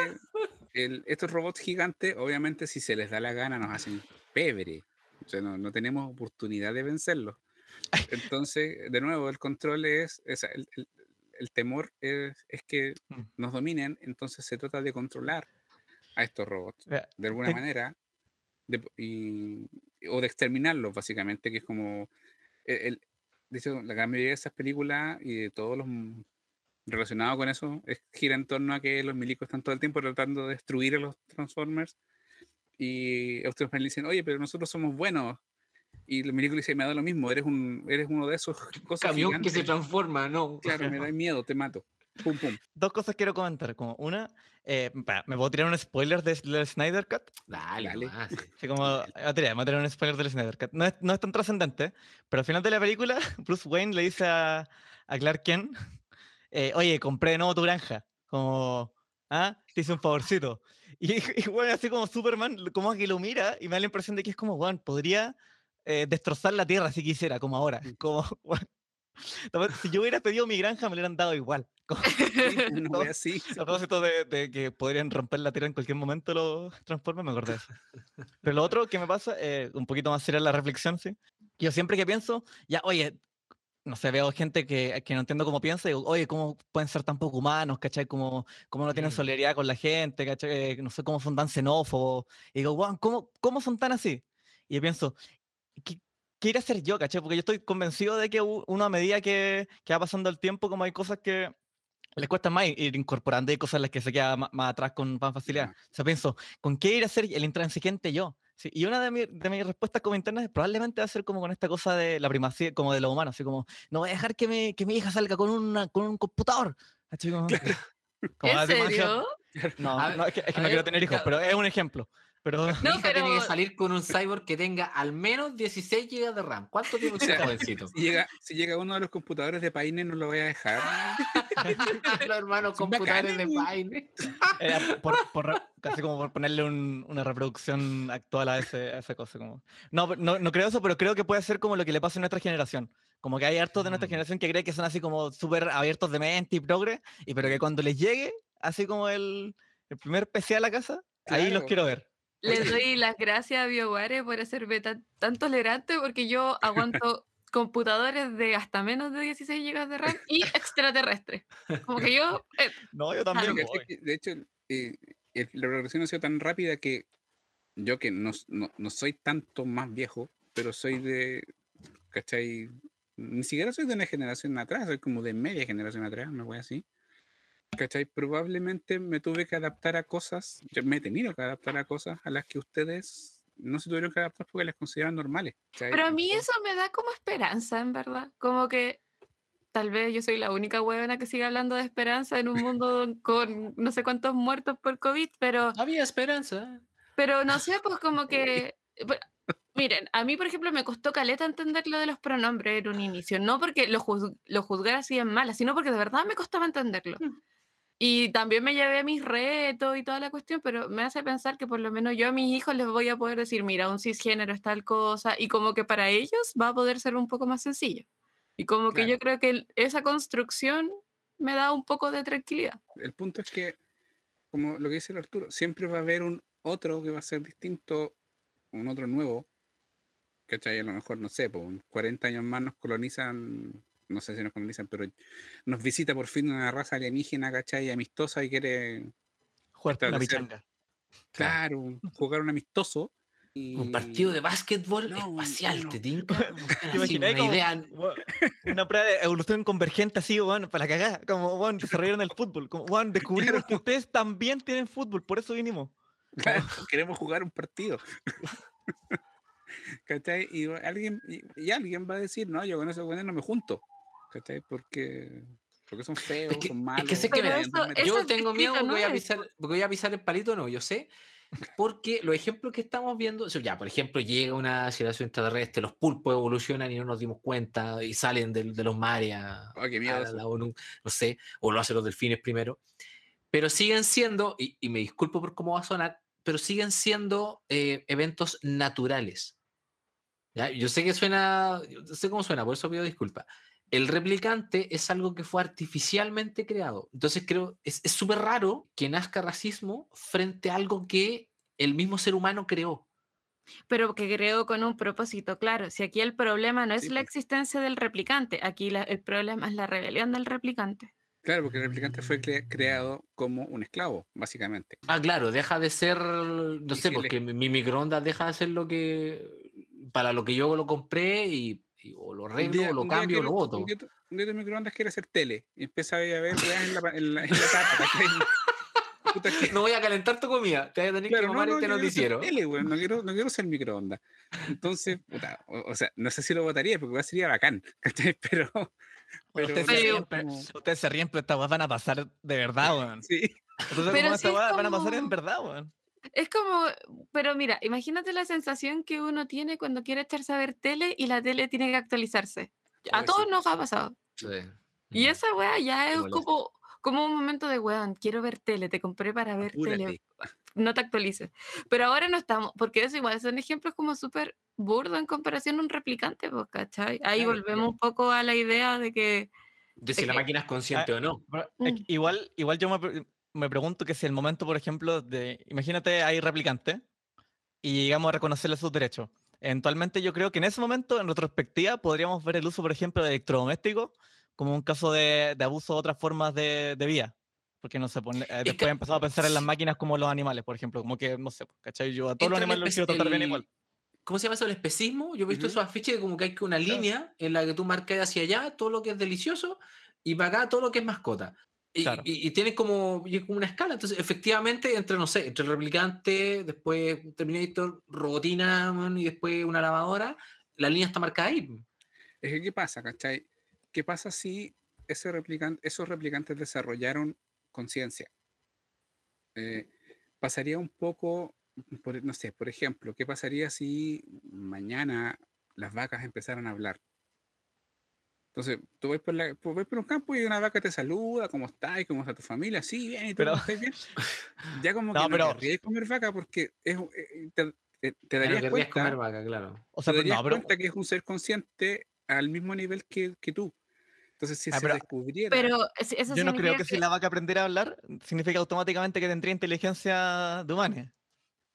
el- estos robots gigantes, obviamente, si se les da la gana, nos hacen pebre. O sea, no, no tenemos oportunidad de vencerlos. Entonces, de nuevo, el control es, es el, el- el temor es, es que Mm. nos dominen, entonces se trata de controlar a estos robots de alguna ten- manera de- y- o de exterminarlos, básicamente, que es como. el- el- de hecho, la gran mayoría de esas películas y de todos los relacionados con eso es, gira en torno a que los milicos están todo el tiempo tratando de destruir a los Transformers y Transformers le dicen, oye, pero nosotros somos buenos. Y los milicos dicen, me da lo mismo, eres, un, eres uno de esos cosas Camión que se gigantes". transforma, no. Claro, me da miedo, te mato. Pum, pum. Dos cosas quiero comentar. Como una, eh, pa, me puedo tirar un spoiler de- del Snyder Cut. Dale, Dale. sí. Así como, voy a tirar, voy a tirar un spoiler del Snyder Cut. No es, no es tan trascendente, pero al final de la película, Bruce Wayne le dice a, a Clark Kent, eh, oye, compré de nuevo tu granja. Como, ah, te hice un favorcito. Y, y bueno, así como Superman, como que lo mira y me da la impresión de que es como, bueno, podría eh, destrozar la tierra si quisiera, como ahora. Como, weón, Tal vez Si yo hubiera pedido mi granja, me lo hubieran dado igual. No. así. a propósito de, de que podrían romper la tierra en cualquier momento los Transformers, me acordé de eso. Pero lo otro que me pasa, eh, un poquito más seria la reflexión, sí. Yo siempre que pienso, ya, oye, no sé, veo gente que, que no entiendo cómo piensa y digo, oye, ¿cómo pueden ser tan poco humanos, cachai? ¿Cómo, cómo no tienen Mm. solidaridad con la gente, cachai? Eh, No sé cómo son tan xenófobos. Y digo, wow, ¿cómo, ¿cómo son tan así? Y yo pienso, ¿qué, qué iré a hacer yo, cachai? Porque yo estoy convencido de que uno a medida que, que va pasando el tiempo, como hay cosas que les cuesta más ir incorporando y cosas en las que se queda ma- más, atrás con más facilidad. O sea, pienso, ¿con qué ir a ser el intransigente yo? Sí, y una de, mi- de mis respuestas como internas probablemente va a ser como con esta cosa de la primacía, como de lo humano, así como, no voy a dejar que mi, que mi hija salga con, una, con un computador. Como- como, ¿En serio? No, no, es que, es que no quiero tener hijos, pero es un ejemplo. Pero Mi No, hija tiene que pero- salir con un cyborg que tenga al menos 16 GB de RAM. ¿Cuánto tiene ese sea, jovencito? Si llega, si llega uno de los computadores de Paine, no lo voy a dejar. Los hermanos Son computadores de. Paine. Era por, por re- casi como por ponerle un- una reproducción actual a, ese, a esa cosa. Como. No, pero- no, no creo eso, pero creo que puede ser como lo que le pasa a nuestra generación. Como que hay hartos de nuestra Mm. generación que cree que son así como súper abiertos de mente y progre, y pero que cuando les llegue, así como el, el primer PC a la casa, ahí los Claro. quiero ver. Les doy las gracias a BioWare por hacerme tan, tan tolerante porque yo aguanto computadores de hasta menos de 16 GB de RAM y extraterrestres. Como que yo, eh, No, yo también. ¿Cachai voy. que, De hecho, eh, el- la progresión ha sido tan rápida que yo que no, no, no soy tanto más viejo, pero soy de, ¿cachai? Ni siquiera soy de una generación atrás, soy como de media generación atrás, una wea así. ¿Cachai? Probablemente me tuve que adaptar a cosas, yo me he tenido que adaptar a cosas a las que ustedes no se tuvieron que adaptar porque las consideran normales. ¿cachai? pero a mí eso me da como esperanza, en verdad. Como que tal vez yo soy la única huevona que sigue hablando de esperanza en un mundo con no sé cuántos muertos por COVID, pero Había esperanza. Pero no sé, pues como que... Miren, a mí, por ejemplo, me costó caleta entender lo de los pronombres en un inicio. No porque lo, juz- lo juzgara así en mala, sino porque de verdad me costaba entenderlo. Y también me llevé mis retos y toda la cuestión, pero me hace pensar que por lo menos yo a mis hijos les voy a poder decir, mira, un cisgénero es tal cosa, y como que para ellos va a poder ser un poco más sencillo. Y como que Claro. yo creo que esa construcción me da un poco de tranquilidad. El punto es que, como lo que dice el Arturo, siempre va a haber un otro que va a ser distinto, un otro nuevo. ¿Cachai? A lo mejor, no sé, por 40 años más nos colonizan, no sé si nos colonizan, pero nos visita por fin una raza alienígena, ¿cachai? Amistosa y quiere, Jugar una pichanga. claro, jugar un amistoso. Y... Un partido de básquetbol No, espacial, no. ¿te tinca? ¿Te imaginas una como- idea Una prueba de evolución convergente así, bueno, para la cagada. Como, bueno, desarrollaron el fútbol. Como, bueno, descubrimos que ustedes también tienen fútbol, por eso vinimos. Claro, queremos jugar un partido. ¿cachai? Y alguien, y, y alguien va a decir, no, yo con esos buenos no me junto, ¿cachai? Porque, porque son feos, Es que, son es malos. que sé que mira, eso- yo eso es tengo miedo porque voy, a ¿no? pisar, voy a pisar el palito, no, yo sé. Porque los ejemplos que estamos viendo, o sea, ya, por ejemplo, llega una civilización extraterrestre, los pulpos evolucionan y no nos dimos cuenta y salen del- de, los mares a, Oh, qué a miedo la, eso. la ONU, no sé, o lo hacen los delfines primero. Pero siguen siendo, y, y me disculpo por cómo va a sonar, pero siguen siendo eh, eventos naturales. ¿ya? Yo sé que suena, yo sé cómo suena, por eso pido disculpas. El replicante es algo que fue artificialmente creado. Entonces creo, es es súper raro que nazca racismo frente a algo que el mismo ser humano creó. pero que creo con un propósito, claro. Si aquí el problema no es Sí, la pues. existencia del replicante, aquí la- el problema es la rebelión del replicante. Claro, porque el replicante fue cre- creado como un esclavo, básicamente. Ah, claro, deja de ser, no Y sé, si porque mi, mi microondas deja de ser lo que, para lo que yo lo compré y, y o lo arreglo, día- o lo cambio, o lo voto. Un día, un día tu microondas quiere hacer tele y empieza a ver weas en la, en la, en la tapa, No voy a calentar tu comida, te voy a tener Claro, que no, mamar no, este quiero hacer noticiero. tele, weón, no quiero, no quiero ser microondas. Entonces, puta, o, o sea, no sé si lo votaría porque sería bacán. Pero, pero ustedes, no se ríen, pero, como- ustedes se ríen, pero estas van a pasar de verdad, weón. sí, Entonces, Pero como estas es weas van a pasar en como- verdad, weón. Es como, pero mira, imagínate la sensación que uno tiene cuando quiere echarse a ver tele y la tele tiene que actualizarse. A todos sí. nos ha pasado. Sí. Y esa weá ya es como, como un momento de weón, quiero ver tele, te compré para ver tele, apúrate. no te actualices. Pero ahora no estamos, porque eso igual son ejemplos como súper burdo en comparación a un replicante, pues, ¿cachai? Ahí Claro, volvemos pero- un poco a la idea de que, De si es la que- máquina es consciente o no. Mm. igual, igual yo me, me pregunto que si el momento, por ejemplo, de. Imagínate, hay replicante y llegamos a reconocerle sus derechos. Eventualmente, yo creo que en ese momento, en retrospectiva, podríamos ver el uso, por ejemplo, de electrodomésticos como un caso de, de abuso de otras formas de, de vida. Porque no sé, pues, eh, después que- he empezado a pensar en las máquinas como los animales, por ejemplo, como que, no sé, pues, ¿cachai? Yo a todos los animales los quiero tratar bien igual. ¿Cómo se llama eso? El especismo. Yo he visto Ujú. esos afiches de como que hay que una Claro. línea en la que tú marcas hacia allá todo lo que es delicioso y para acá todo lo que es mascota. Y, Claro. y, y tienes como, y como una escala. Entonces, efectivamente, entre, no sé, entre el replicante, después Terminator, robotina man, y después una lavadora, la línea está marcada ahí. Es que, ¿qué pasa, cachai? ¿Qué pasa si ese replicante, esos replicantes desarrollaron conciencia? Eh, pasaría un poco, por- no sé, por ejemplo, ¿qué pasaría si mañana las vacas empezaran a hablar? Entonces, tú vas por, la, pues, vas por un campo y una vaca te saluda, ¿cómo estás? ¿Y cómo está tu familia? Sí, bien, ¿y tú Pero- estás bien? Ya como No, que no pero- querrías comer vaca porque es, eh, te, te- te Ya no darías cuenta comer vaca, claro. O sea, te darías no, pero, cuenta que es un ser consciente al mismo nivel que, que tú. Entonces, si Ah, se pero- descubriera, pero es- eso yo no creo que si la vaca aprendiera a hablar, significa automáticamente que tendría inteligencia de humana.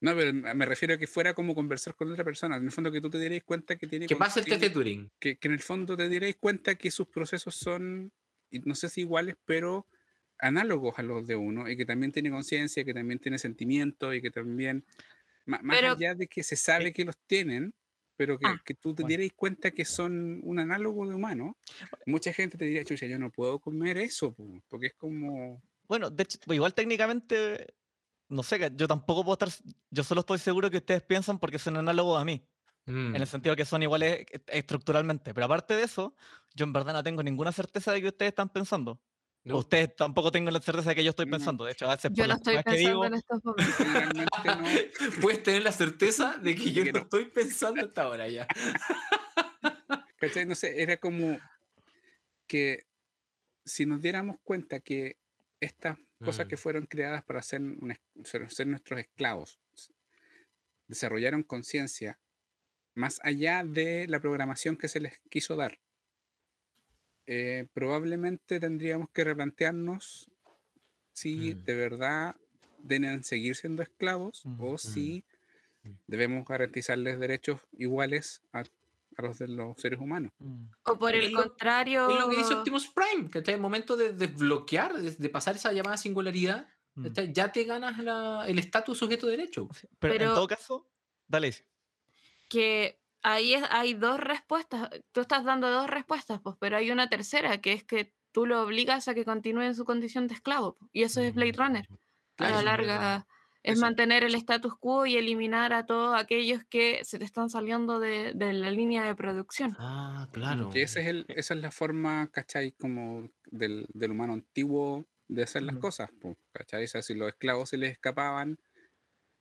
No, pero me refiero a que fuera como conversar con otra persona. En el fondo, que tú te dierais cuenta que tiene. ¿Qué con- pasa el test de Turing? que, que en el fondo te dierais cuenta que sus procesos son, no sé si iguales, pero análogos a los de uno, y que también tiene conciencia, que también tiene sentimientos, y que también, más, Pero- allá de que se sabe que los tienen, pero que, Ah, que tú te bueno. dierais cuenta que son un análogo de humano, mucha gente te diría, chucha, yo no puedo comer eso, po", porque es como... Bueno, de hecho, igual técnicamente, no sé, que yo tampoco puedo estar, yo solo estoy seguro que ustedes piensan porque son análogos a mí, Mm. en el sentido que son iguales e- estructuralmente, pero aparte de eso, yo en verdad no tengo ninguna certeza de que ustedes están pensando. ¿no? Ustedes tampoco tengo la certeza de que yo estoy No. pensando. De hecho, a veces yo por las estoy que pensando digo, en estos momentos. No, Puedes tener la certeza de que yo Que no no. estoy pensando hasta ahora ya. No sé, era como que si nos diéramos cuenta que estas cosas que Mm. fueron creadas para ser, un nuestros esclavos desarrollaron conciencia más allá de la programación que se les quiso dar, eh, probablemente tendríamos que replantearnos si Mm. de verdad deben seguir siendo esclavos Mm, o mm, si debemos garantizarles derechos iguales a, a los de los seres humanos. mm, O por el lo- contrario, Es lo que dice Optimus Prime, que está el momento de desbloquear, de, de pasar esa llamada singularidad, mm. ya te ganas la- el estatus sujeto de derecho. Pero, Pero- en todo caso, dale. Que ahí es- hay dos respuestas, tú estás dando dos respuestas, pues, pero hay una tercera, que es que tú lo obligas a que continúe en su condición de esclavo, pues, y eso es Blade Runner. A la larga, Es Eso. mantener el status quo y eliminar a todos aquellos que se te están saliendo de, de la línea de producción. Ah, claro. Que ese es el, esa es la forma, ¿cachai? Como del, del humano antiguo de hacer las cosas, ¿cachai? O sea, si los esclavos se les escapaban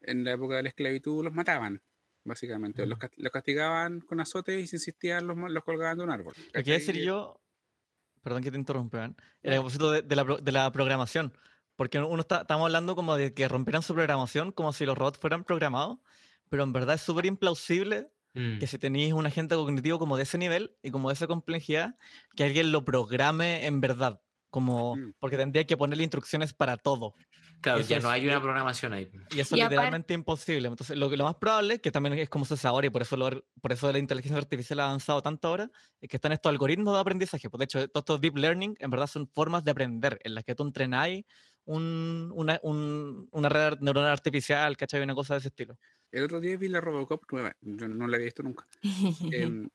en la época de la esclavitud, los mataban, básicamente. Los, cas- los castigaban con azotes y si insistían, los, los colgaban de un árbol. Lo que decir yo, perdón que te interrumpan, a propósito de, de la, de la programación. Porque uno está, estamos hablando como de que rompieran su programación como si los robots fueran programados, pero en verdad es súper implausible Mm. que si tenéis un agente cognitivo como de ese nivel y como de esa complejidad, que alguien lo programe en verdad. Como, Mm. porque tendría que ponerle instrucciones para todo. Claro, ya es- no hay una programación ahí. Y eso Y es literalmente imposible. Entonces, lo, lo más probable, que también es como se hace ahora, y por eso, lo- por eso la inteligencia artificial ha avanzado tanto ahora, es que están estos algoritmos de aprendizaje. Pues de hecho, todos estos deep learning en verdad son formas de aprender, en las que tú entrenáis un, una, un- una red neuronal artificial, ¿cachai? Una cosa de ese estilo. El otro día vi la Robocop nueva, yo no la había visto nunca. Em,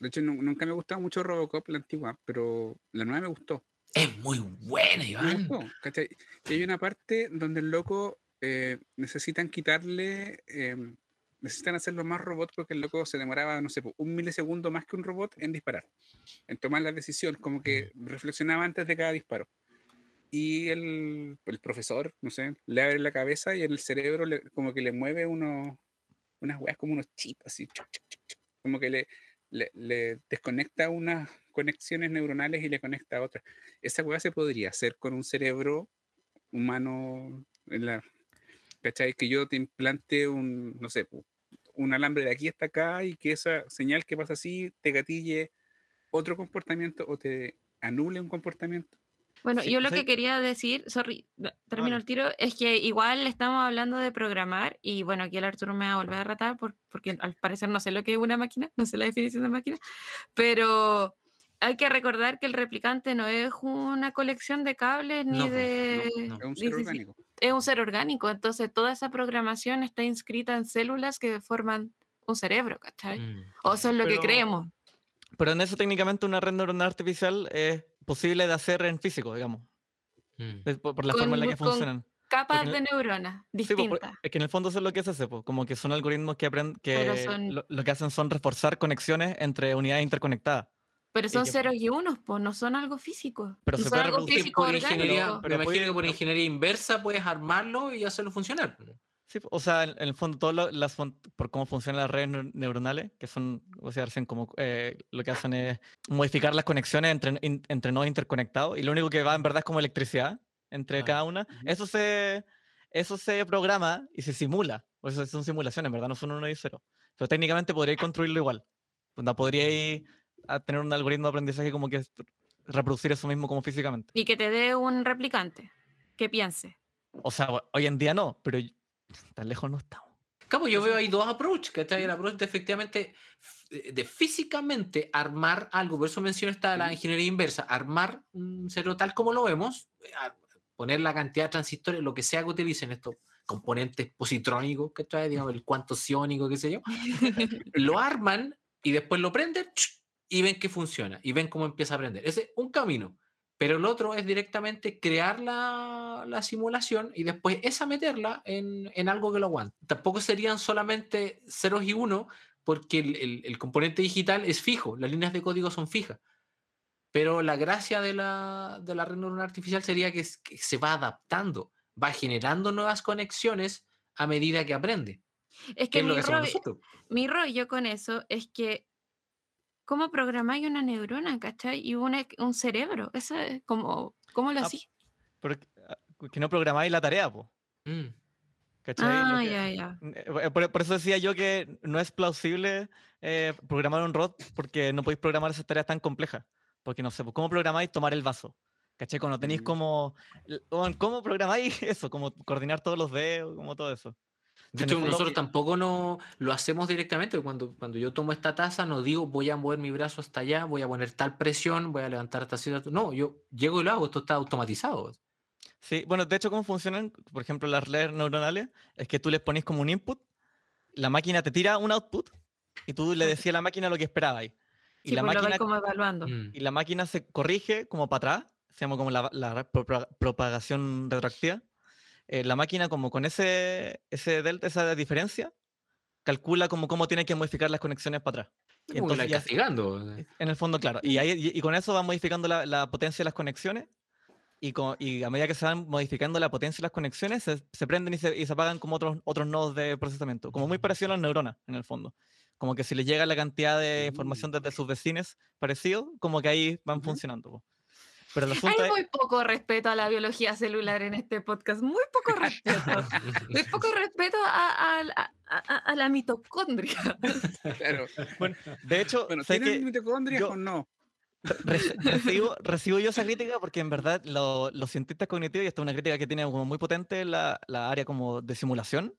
de hecho, nu- nunca me gustaba mucho Robocop, la antigua, pero la nueva me gustó. Es muy buena, Iván. ¿cachai? Y hay una parte donde el loco eh, necesitan quitarle, em, necesitan hacerlo más robot porque el loco se demoraba, no sé, un milisegundo más que un robot en disparar, en tomar la decisión, como que reflexionaba antes de cada disparo. Y el, el profesor, no sé, le abre la cabeza y en el cerebro le- como que le mueve unos, unas weas como unos chips, así, como que le, le, desconecta unas conexiones neuronales y le conecta a otras. Esa wea se podría hacer con un cerebro humano, en la, ¿cachai? Que yo te implante un, no sé, un alambre de aquí hasta acá y que esa señal que pasa así te gatille otro comportamiento o te anule un comportamiento. Bueno, Sí, yo lo sí. que quería decir, sorry, termino Vale. el tiro, es que igual estamos hablando de programar y bueno, aquí el Arturo me va a volver a ratar por- porque al parecer no sé lo que es una máquina, no sé la definición de máquina, pero hay que recordar que el replicante no es una colección de cables ni No, no, de... no. Es un ser orgánico. es un ser orgánico, entonces toda esa programación está inscrita en células que forman un cerebro, ¿cachai? Mm. O eso es lo que Pero- creemos. Pero en eso técnicamente una red neuronal artificial es posible de hacer en físico, digamos, Mm. por, por la forma en la Con- que con funcionan. Capas de neuronas Sí, distintas. es que en el fondo eso es lo que se hace, po, como que son algoritmos que aprenden, Pero que son- lo, lo que hacen son reforzar conexiones entre unidades interconectadas. Pero son que- ceros y unos, pues no son algo físico. Pero no se son puede algo físico por orgánico. ingeniería, pero me puede- imagino que por ingeniería inversa puedes armarlo y hacerlo funcionar. Sí, o sea, en, en el fondo, todo lo- las, por cómo funcionan las redes neu- neuronales, que son, o sea, hacen como, eh, lo que hacen es modificar las conexiones entre, in- entre nodos interconectados, y lo único que va en verdad es como electricidad entre Ah, cada una. ujú. Eso se, eso se programa y se simula, o eso son simulaciones, en verdad, no son uno y cero. Pero técnicamente podríais construirlo igual. Podríais a tener un algoritmo de aprendizaje como que es- reproducir eso mismo como físicamente. Y que te dé un replicante que piense. O sea, hoy en día no, pero tan lejos no estamos. Cabo, yo veo ahí dos approaches, ¿cachai? El approach de efectivamente, de físicamente armar algo, por eso menciono esta la ingeniería inversa, armar un cerebro tal como lo vemos, eh, poner la cantidad de transistores, lo que sea que utilicen estos componentes positrónicos, ¿cachai? Digamos, el cuanto ciónico, qué sé yo, lo arman y después lo prenden y ven que funciona, y ven cómo empieza a aprender. Ese es un camino. Pero el otro es directamente crear la, la simulación y después esa meterla en, en algo que lo aguante. Tampoco serían solamente ceros y unos, porque el, el- el componente digital es fijo, las líneas de código son fijas. Pero la gracia de la, de la red neuronal artificial sería que, es- que se va adaptando, va generando nuevas conexiones a medida que aprende. Es Que que mi, rollo, mi rollo con eso es que ¿cómo programáis una neurona, cachai? Y una- un cerebro. Eso es como, ¿cómo lo Ah, hacís? Pero que, ah, no programáis la tarea, po. Mm. ¿Cachai? Ah, que- ya, ya. Eh, Por, por eso decía yo que no es plausible eh, programar un robot porque no podéis programar esas tareas tan complejas. Porque no sé, ¿cómo programáis tomar el vaso? ¿Cachai? Cuando tenéis Mm. como. ¿Cómo programáis eso? Como coordinar todos los dedos, como todo eso. De hecho, nosotros tampoco no lo hacemos directamente. Cuando, cuando yo tomo esta taza, no digo voy a mover mi brazo hasta allá, voy a poner tal presión, voy a levantar esta cierta. No, yo llego y lo hago, esto está automatizado. Sí, bueno, de hecho, cómo funcionan, por ejemplo, las redes neuronales, es que tú les pones como un input, la máquina te tira un output y tú le decías a la máquina lo que esperabais. Y Sí, la pues máquina como evaluando. Mm. y la máquina se corrige como para atrás, se llama como la, la propa- propagación retroactiva, eh, la máquina como con ese, ese delta, esa diferencia, calcula como cómo tiene que modificar las conexiones para atrás. Y Como que la entonces ya- castigando. en el fondo, claro. Y, ahí, y, y con eso va modificando la, la potencia de las conexiones. Y, con- y a medida que se van modificando la potencia de las conexiones, se, se prenden y se, y se apagan como otros, otros nodos de procesamiento. Como muy parecido a las neuronas, en el fondo. Como que si les llega la cantidad de información desde sus vecinos parecido, como que ahí van Ujú. funcionando. Pero el asunto Hay es, muy poco respeto a la biología celular en este podcast, muy poco respeto. Muy poco respeto a, a- a- a- a la mitocondria. Claro. de hecho, Bueno, sé ¿tienen que mitocondrias yo- o no? Reci- recibo, recibo yo esa crítica porque en verdad lo- los cientistas cognitivos, y esta es una crítica que tiene como muy potente la, la área como de simulación,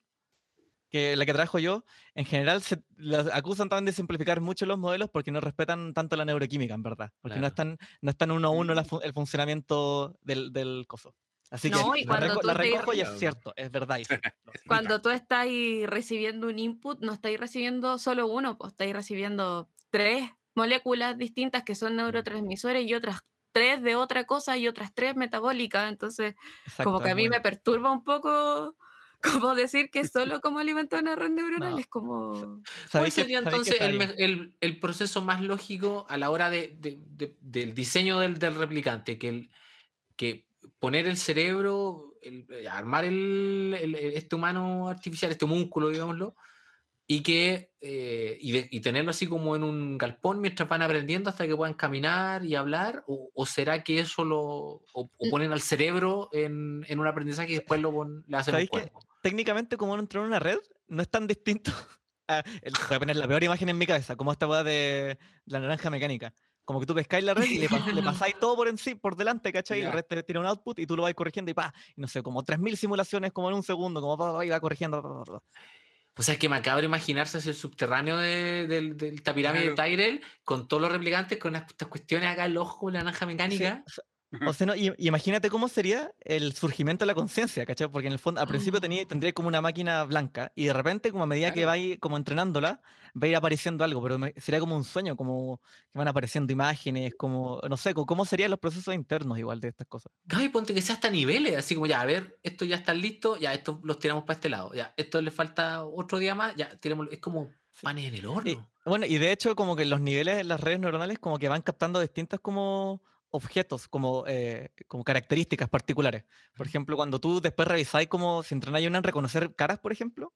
que la que trabajo yo, en general se las acusan también de simplificar mucho los modelos porque no respetan tanto la neuroquímica, en verdad, porque no Claro. están, no están uno a uno la fu- el funcionamiento del, del coso. Así No, que y la, cuando reco- tú la te- recojo y es cierto, es verdad. sí, lo- Cuando tú estás recibiendo un input, no estás recibiendo solo uno, pues estás recibiendo tres moléculas distintas que son neurotransmisores y otras tres de otra cosa y otras tres metabólicas. Entonces, como que es a mí me perturba un poco como decir que solo como alimentar una red neuronal No. es como... ¿Cuál ¿sabéis que- sería que entonces el, el- el proceso más lógico a la hora de, de- de- del diseño del, del replicante? Que, el, que poner el cerebro, el- armar el, el- el- este humano artificial, este músculo, digámoslo, y que eh, y, de- y tenerlo así como en un galpón mientras van aprendiendo hasta que puedan caminar y hablar, o, o será que eso lo o, o Mm. ponen al cerebro en, en un aprendizaje y después lo pon- le hacen un cuerpo? técnicamente como entrar en una red no es tan distinto. a- el- voy a poner la peor imagen en mi cabeza, como esta weá de la naranja mecánica. Como que tú pescáis la red y le, pas- le pasáis todo por en sí, por delante, ¿cachai? Y Ya. el red te tira un output y tú lo vas corrigiendo y pa, y no sé, como 3.000 simulaciones como en un segundo, como pa, pa, y va corrigiendo. pa. O sea, es que macabro imaginarse así el subterráneo de- del, del tapiramide de Claro. Tyrell con todos los replicantes, con estas cuestiones acá, el ojo, la naranja mecánica. O sea, no, y- imagínate cómo sería el surgimiento de la conciencia, ¿cachai? Porque en el fondo, al principio tenía, tendría como una máquina blanca y de repente, como a medida que vais como entrenándola, va a ir apareciendo algo, pero me- sería como un sueño, como que van apareciendo imágenes, como, no sé, co- cómo serían los procesos internos igual de estas cosas. Claro, y ponte que sea hasta niveles, así como ya, a ver, esto ya está listo, ya, esto los tiramos para este lado, ya, esto le falta otro día más, ya, tiremos, es como panes en el horno. Y, bueno, y de hecho, como que los niveles en las redes neuronales, como que van captando distintas como objetos, como, eh, como características particulares. Por ejemplo, cuando tú después revisáis como si entrenáis una en reconocer caras, por ejemplo,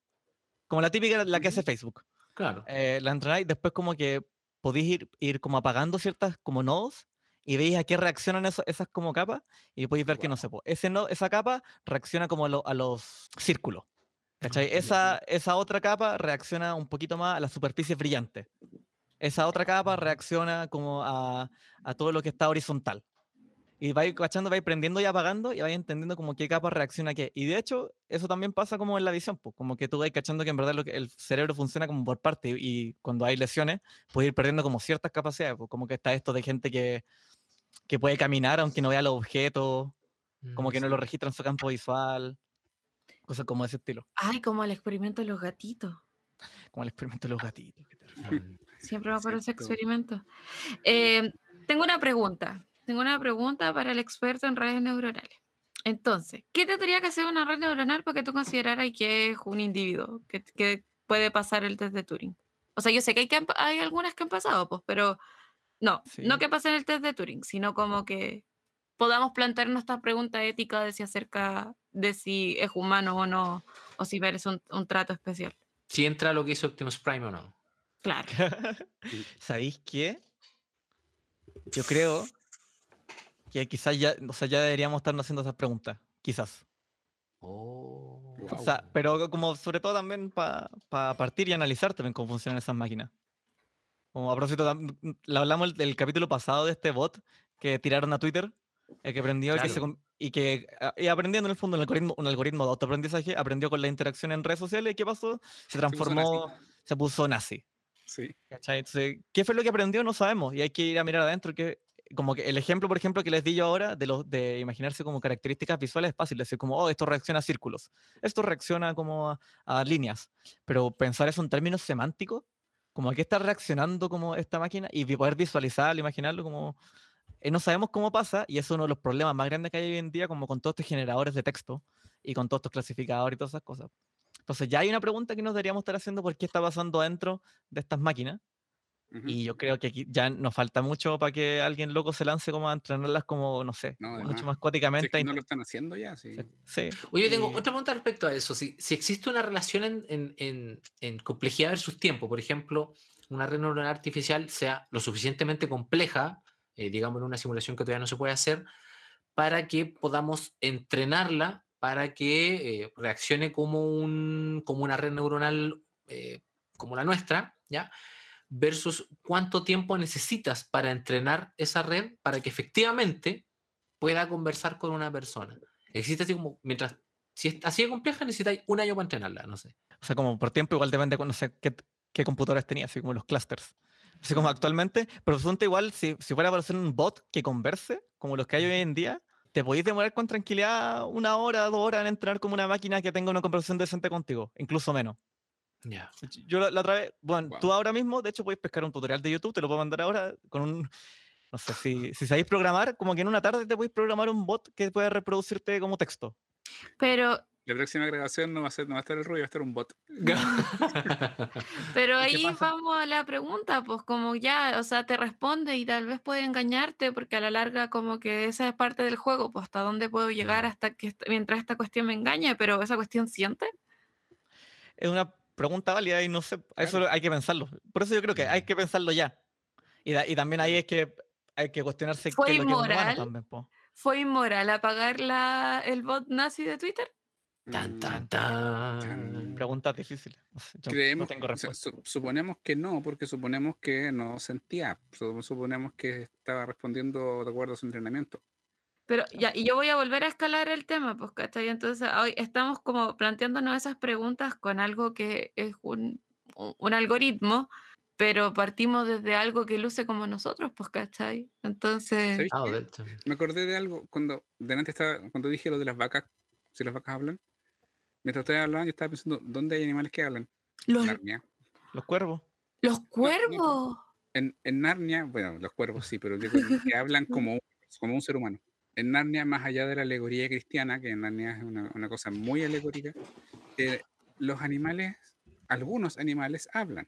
como la típica, la que hace. Facebook. Claro. eh, la entrenáis, después como que podéis ir, ir como apagando ciertas como nodos y veis a qué reaccionan eso- esas como capas y podéis ver que no sé, po, ese no, esa capa reacciona como a, lo- a los círculos. ¿Cachai? ya. Esa, esa otra capa reacciona un poquito más a las superficies brillantes. Esa otra capa reacciona como a, a todo lo que está horizontal. Y vais cachando, vais prendiendo y apagando y vais entendiendo como qué capa reacciona a qué. Y de hecho, eso también pasa como en la visión, pues, como que tú vais cachando que en verdad lo que, el cerebro funciona como por parte y, y cuando hay lesiones puede ir perdiendo como ciertas capacidades, pues, como que está esto de gente que, que puede caminar aunque no vea los objetos, como Mm, que no lo registra en su campo visual, cosas como de ese estilo, Ay, como el experimento de los gatitos. como el experimento de los gatitos. Siempre ese Cierto. experimento. Eh, tengo una pregunta. Tengo una pregunta para el experto en redes neuronales. Entonces, ¿qué tendría que hacer una red neuronal para que tú consideraras que es un individuo que, que puede pasar el test de Turing? O sea, yo sé que hay, que hay algunas que han pasado, pues, pero no, no Sí. que pasen el test de Turing, sino como que podamos plantearnos esta pregunta ética de si acerca de si es humano o no, o si merece un, un trato especial. Si entra lo que hizo Optimus Prime o no. Claro. ¿Sabéis qué? Yo creo que quizás ya, o sea, ya deberíamos estarnos haciendo esas preguntas, quizás. Oh. O sea, pero como sobre todo también para partir y analizar también cómo funcionan esas máquinas. Como a propósito, tam- m- le hablamos el- del capítulo pasado de este bot que tiraron a Twitter, el que aprendió y que, se Claro. y que y aprendiendo en el fondo un algoritmo, un algoritmo de autoaprendizaje, aprendió con la interacción en redes sociales y ¿qué pasó? Se puso transformó, se puso nazi. Sí. ¿cachai? Entonces, ¿qué fue lo que aprendió? No sabemos y hay que ir a mirar adentro que como que el ejemplo, por ejemplo, que les di yo ahora de, de imaginarse como características visuales es fácil, decir como, oh, esto reacciona a círculos, esto reacciona como a, a líneas, pero pensar eso en términos semánticos, como a qué está reaccionando como esta máquina y poder visualizarlo, imaginarlo como... eh, no sabemos cómo pasa y es uno de los problemas más grandes que hay hoy en día como con todos estos generadores de texto y con todos estos clasificadores y todas esas cosas. Entonces ya hay una pregunta que nos deberíamos estar haciendo por qué está pasando dentro de estas máquinas. Y yo creo que aquí ya nos falta mucho para que alguien loco se lance como a entrenarlas como, no sé, No, mucho más. Si cuáticamente. es que a no lo están haciendo ya, sí. Sí. Oye, tengo y- otra pregunta respecto a eso. Si, si existe una relación en, en- en- en complejidad versus tiempo, por ejemplo, una red neuronal artificial sea lo suficientemente compleja, eh, digamos en una simulación que todavía no se puede hacer, para que podamos entrenarla para que eh, reaccione como, un, como una red neuronal eh, como la nuestra, ¿ya? Versus cuánto tiempo necesitas para entrenar esa red para que efectivamente pueda conversar con una persona. Existe así como, mientras, si es así de compleja, necesitáis un año para entrenarla, no sé. O sea, como por tiempo igual depende, con- no sé, qué, qué computadores tenía, así como los clusters. Así como actualmente, pero resulta igual, si, si fuera para hacer un bot que converse, como los que hay hoy en día, te podéis demorar con tranquilidad una hora, dos horas en entrenar como una máquina que tenga una conversación decente contigo, incluso menos. Ya. Yo la, la otra vez, bueno, Wow. tú ahora mismo, de hecho, puedes pescar un tutorial de YouTube, te lo puedo mandar ahora con un, no sé, si, si sabéis programar, como que en una tarde te podéis programar un bot que pueda reproducirte como texto. Pero, La próxima grabación no va a ser, no va a estar el ruido, va a estar un bot. pero ¿Y qué ahí vamos a la pregunta, pues como ya, o sea, te responde y tal vez puede engañarte porque a la larga como que esa es parte del juego, pues hasta dónde puedo llegar hasta que mientras esta cuestión me engañe, pero esa cuestión siente. Es una pregunta válida y no sé, eso hay que pensarlo. Por eso yo creo que hay Mm. que pensarlo ya. Y, da- y también ahí es que hay que cuestionarse ¿Fue qué es lo que es inmoral? también, po. ¿Fue inmoral apagar la, el bot nazi de Twitter? Tan, Mm, tan, tan. Tan. Preguntas difíciles. Yo no Creemos, tengo o sea, suponemos que no, porque suponemos que no sentía, su- suponemos que estaba respondiendo de acuerdo a su entrenamiento. Pero ya, y yo voy a volver a escalar el tema, pues, ¿cachai? Entonces, hoy estamos como planteándonos esas preguntas con algo que es un, un- algoritmo, pero partimos desde algo que luce como nosotros, pues, ¿cachai? Entonces, ¿Sabéis Ah. Me acordé de algo cuando delante estaba, cuando dije lo de las vacas, si las vacas hablan. Mientras ustedes hablaban, yo estaba pensando, ¿dónde hay animales que hablan? los, Narnia. Los cuervos. los cuervos. En, en Narnia, bueno, los cuervos sí, pero digo, que hablan como, un- como un ser humano. En Narnia, más allá de la alegoría cristiana, que en Narnia es una, una cosa muy alegórica, eh, los animales, algunos animales hablan,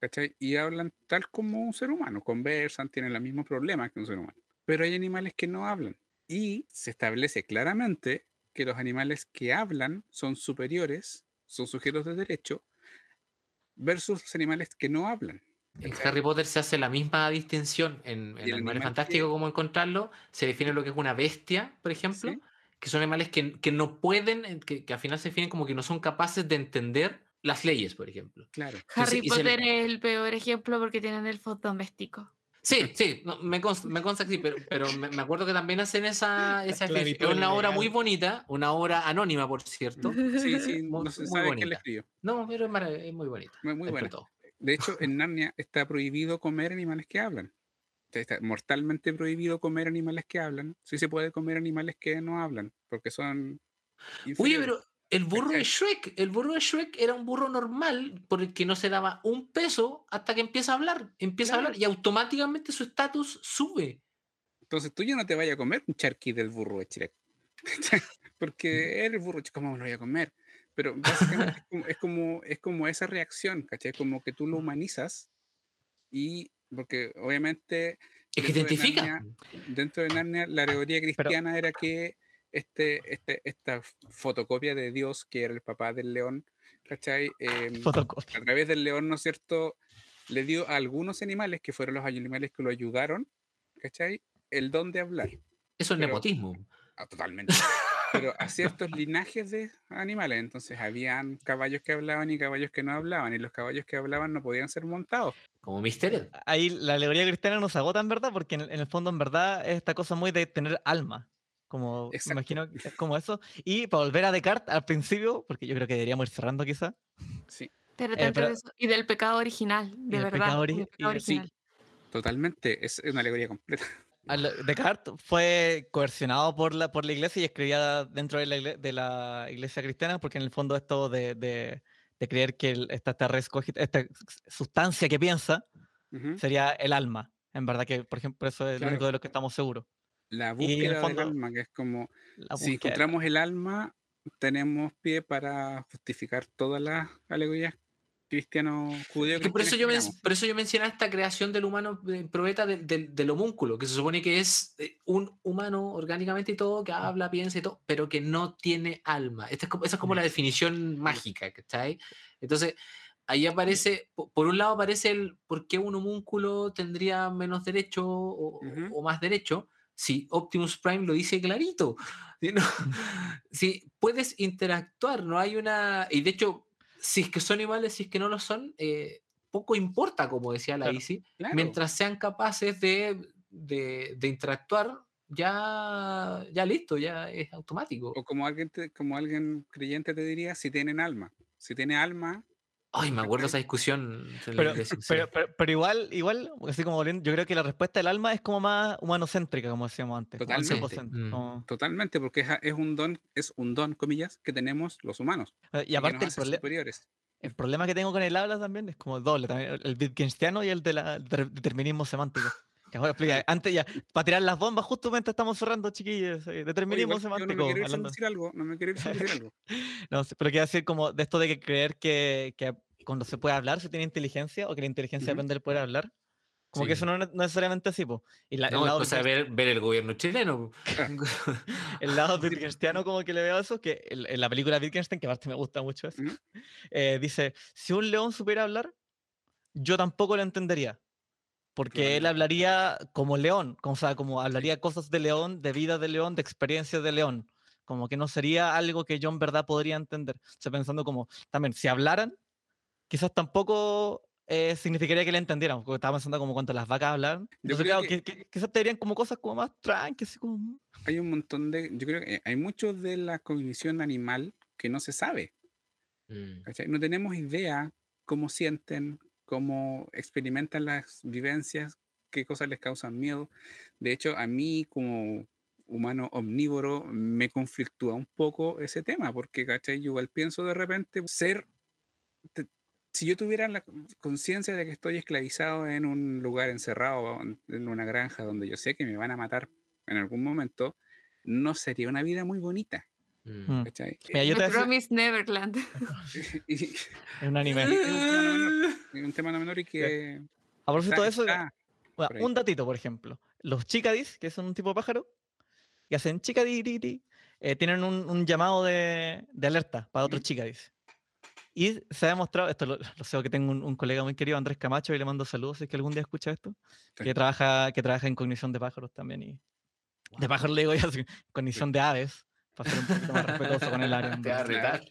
¿cachai? Y hablan tal como un ser humano, conversan, tienen los mismos problemas que un ser humano. Pero hay animales que no hablan. Y se establece claramente que los animales que hablan son superiores, son sujetos de derecho, versus los animales que no hablan. En. Harry Potter se hace la misma distinción en, en el Animales animal Fantásticos, que- como encontrarlo. Se define lo que es una bestia, por ejemplo, Sí. que son animales que, que no pueden, eh, que, que al final se definen como que no son capaces de entender las leyes, por ejemplo. Claro. Harry le- Potter es el peor ejemplo porque tienen elfos domésticos. Sí, sí, no, me, consta, me consta que sí, pero, pero me, me acuerdo que también hacen esa, esa. Es una obra muy bonita, una obra anónima, por cierto. Sí, sí, Muy- no se sabe quién bonita. la escribió. No, pero es, marav- es muy bonita. Muy, muy buena. todo. De hecho, en Narnia está prohibido comer animales que hablan. Está mortalmente prohibido comer animales que hablan. Sí se puede comer animales que no hablan, porque son. Oye, inferiores. pero el burro de. Shrek, el burro de Shrek era un burro normal por el que no se daba un peso hasta que empieza a hablar. Empieza a hablar y automáticamente su estatus sube. Entonces tú ya no te vayas a comer un charqui del burro de Shrek. Porque el burro, ¿cómo me lo voy a comer? Pero básicamente es, como, es, como, es como esa reacción, ¿cachai? Como que tú lo humanizas y. Porque obviamente. Es que dentro de identifica. Narnia- dentro de Narnia, la teoría cristiana era que este, este, esta fotocopia de Dios, que era el papá del león, ¿cachai? Fotocopia. a través del león, ¿no es cierto? Le dio a algunos animales, que fueron los animales que lo ayudaron, ¿cachai? El don de hablar. Eso es pero- nepotismo. Ah, totalmente. Pero a ciertos linajes de animales. Entonces, habían caballos que hablaban y caballos que no hablaban. Y los caballos que hablaban no podían ser montados. Como Mister Ed. Ahí la alegoría cristiana nos agota en verdad, porque en, en el fondo en verdad es esta cosa muy de tener alma. Como, Exacto. imagino es como eso. Y para volver a Descartes al principio, porque yo creo que deberíamos ir cerrando quizá. Sí, Pero Eh, pero- de eso- y del pecado original, de verdad. pecado del ori- pecado y- sí. original. totalmente. Es una alegoría completa. Al- Descartes fue coercionado por la, por la iglesia y escribía dentro de la, igle- de la iglesia cristiana, porque en el fondo esto de, de- de creer que el- esta, esta, res cogit- esta sustancia que piensa Ujú. sería el alma. En verdad que, por ejemplo, eso es lo único Claro. de lo que estamos seguros. La búsqueda fondo, del alma, que es como, si encontramos el alma, tenemos pie para justificar todas las alegorías cristiano judío. Que por, eso yo men- por eso yo mencionaba esta creación del humano eh, probeta del, del, del homúnculo, que se supone que es eh, un humano orgánicamente y todo, que habla, piensa y todo, pero que no tiene alma. Esta es como, esa es como la definición mágica, ¿cachai? Entonces, ahí aparece, po- por un lado aparece el por qué un homúnculo tendría menos derecho o, Ujú. o más derecho, si Optimus Prime lo dice clarito. Si, no- si puedes interactuar, no hay una... Y de hecho, si es que son iguales, si es que no lo son, eh, poco importa, como decía la Claro. Mientras sean capaces de, de- de interactuar, ya, ya listo, ya es automático. O como alguien, te- como alguien creyente te diría, si tienen alma. Si tiene alma, Ay, me acuerdo esa discusión. Pero, pero, pero, pero igual, igual, así como volviendo, yo creo que la respuesta del alma es como más humanocéntrica, como decíamos antes. Totalmente. 100%, Mm. como- totalmente, porque es, es un don, es un don, comillas, que tenemos los humanos. eh, y aparte el, hace proble- superiores. el problema que tengo con el habla también es como doble, también, el- Wittgensteiniano y el de la determinismo semántico. Que ahora explica, antes ya, para tirar las bombas, justamente estamos cerrando, chiquillos, eh, determinismo yo no me semántico. quiero decir algo, no me quiero decir algo. No, sé, pero quiero decir como de esto de que creer que, que cuando se puede hablar se tiene inteligencia o que la inteligencia Ujú. depende del poder hablar. Como que Sí. eso no es necesariamente así, po. Y la- No, el, es lado, cosa de ver, ver el gobierno chileno. el lado Wittgensteiniano como que le veo eso, que en, en la película Wittgenstein, que aparte me gusta mucho eso, Ujú. eh, dice, si un león supiera hablar, yo tampoco lo entendería. Porque él Claro. hablaría como león, como, o sea, como hablaría cosas de león, de vida de león, de experiencias de león. Como que no sería algo que yo en verdad podría entender. O sea, pensando como, también, si hablaran, quizás tampoco eh, significaría que le entendieran. Porque estaba pensando como cuando las vacas hablan. Yo Entonces, creo claro, que- que- que- quizás te dirían como cosas como más tranquilas, como... "Mm". Hay un montón de, yo creo que hay mucho de la cognición animal que no se sabe. Mm. No tenemos idea cómo sienten, cómo experimentan las vivencias, qué cosas les causan miedo. De hecho, a mí como humano omnívoro me conflictúa un poco ese tema, porque ¿cachai? yo igual pienso de repente ser, si yo tuviera la conciencia de que estoy esclavizado en un lugar encerrado, en- en una granja donde yo sé que me van a matar en algún momento, no sería una vida muy bonita. Mm. Mm. Mira, yo The te decía- Promised Neverland. Y- Es un anime. es un tema no menor, y que A propósito de eso, está Bueno, un datito, por ejemplo. Los chicadis, que son un tipo de pájaro, que hacen chicadiri, eh, tienen un, un llamado de, de alerta para otros Ujú. chicadis. Y se ha demostrado, esto lo, lo sé que tengo un, un colega muy querido, Andrés Camacho, y le mando saludos si es que algún día escucha esto, Sí. que trabaja, que trabaja en cognición de pájaros también. Y, De Guau. pájaros le digo ya, así, cognición de aves, para ser un poquito más respetuoso con el área. Te va a retar.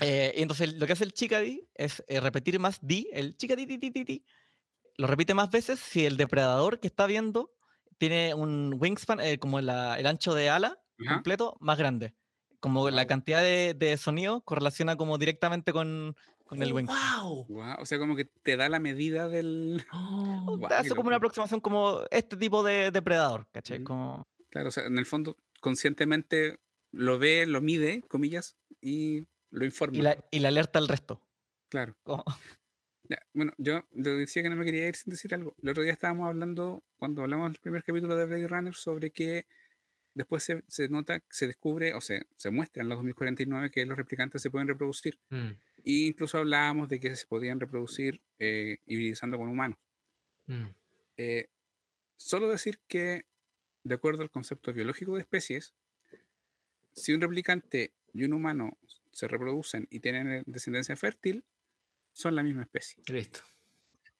Eh, y entonces lo que hace el chicadi es eh, repetir más di, el chicadi di, di, di, di, lo repite más veces si el depredador que está viendo tiene un wingspan, eh, como la- el ancho de ala Ajá. completo, más grande. Como la Guau. cantidad de, de sonido correlaciona como directamente con, con el wingspan. ¡Wow! Guau, o sea, como que te da la medida del. Oh, Te hace como una aproximación como este tipo de depredador, ¿cachai? Ujú. Como, Claro, o sea, en el fondo, conscientemente lo ve, lo mide, comillas, y lo informa. y, la, y la alerta al resto. Claro. Ya, bueno, yo decía que no me quería ir sin decir algo. El otro día estábamos hablando, cuando hablamos del primer capítulo de Blade Runner, sobre que después se, se nota, se descubre, o se, se muestra en los 2049 que los replicantes se pueden reproducir. Mm, E incluso hablábamos de que se podían reproducir eh, hibridizando con humanos. mm. Eh, solo decir que, de acuerdo al concepto biológico de especies, si un replicante y un humano se reproducen y tienen descendencia fértil, son la misma especie. Listo.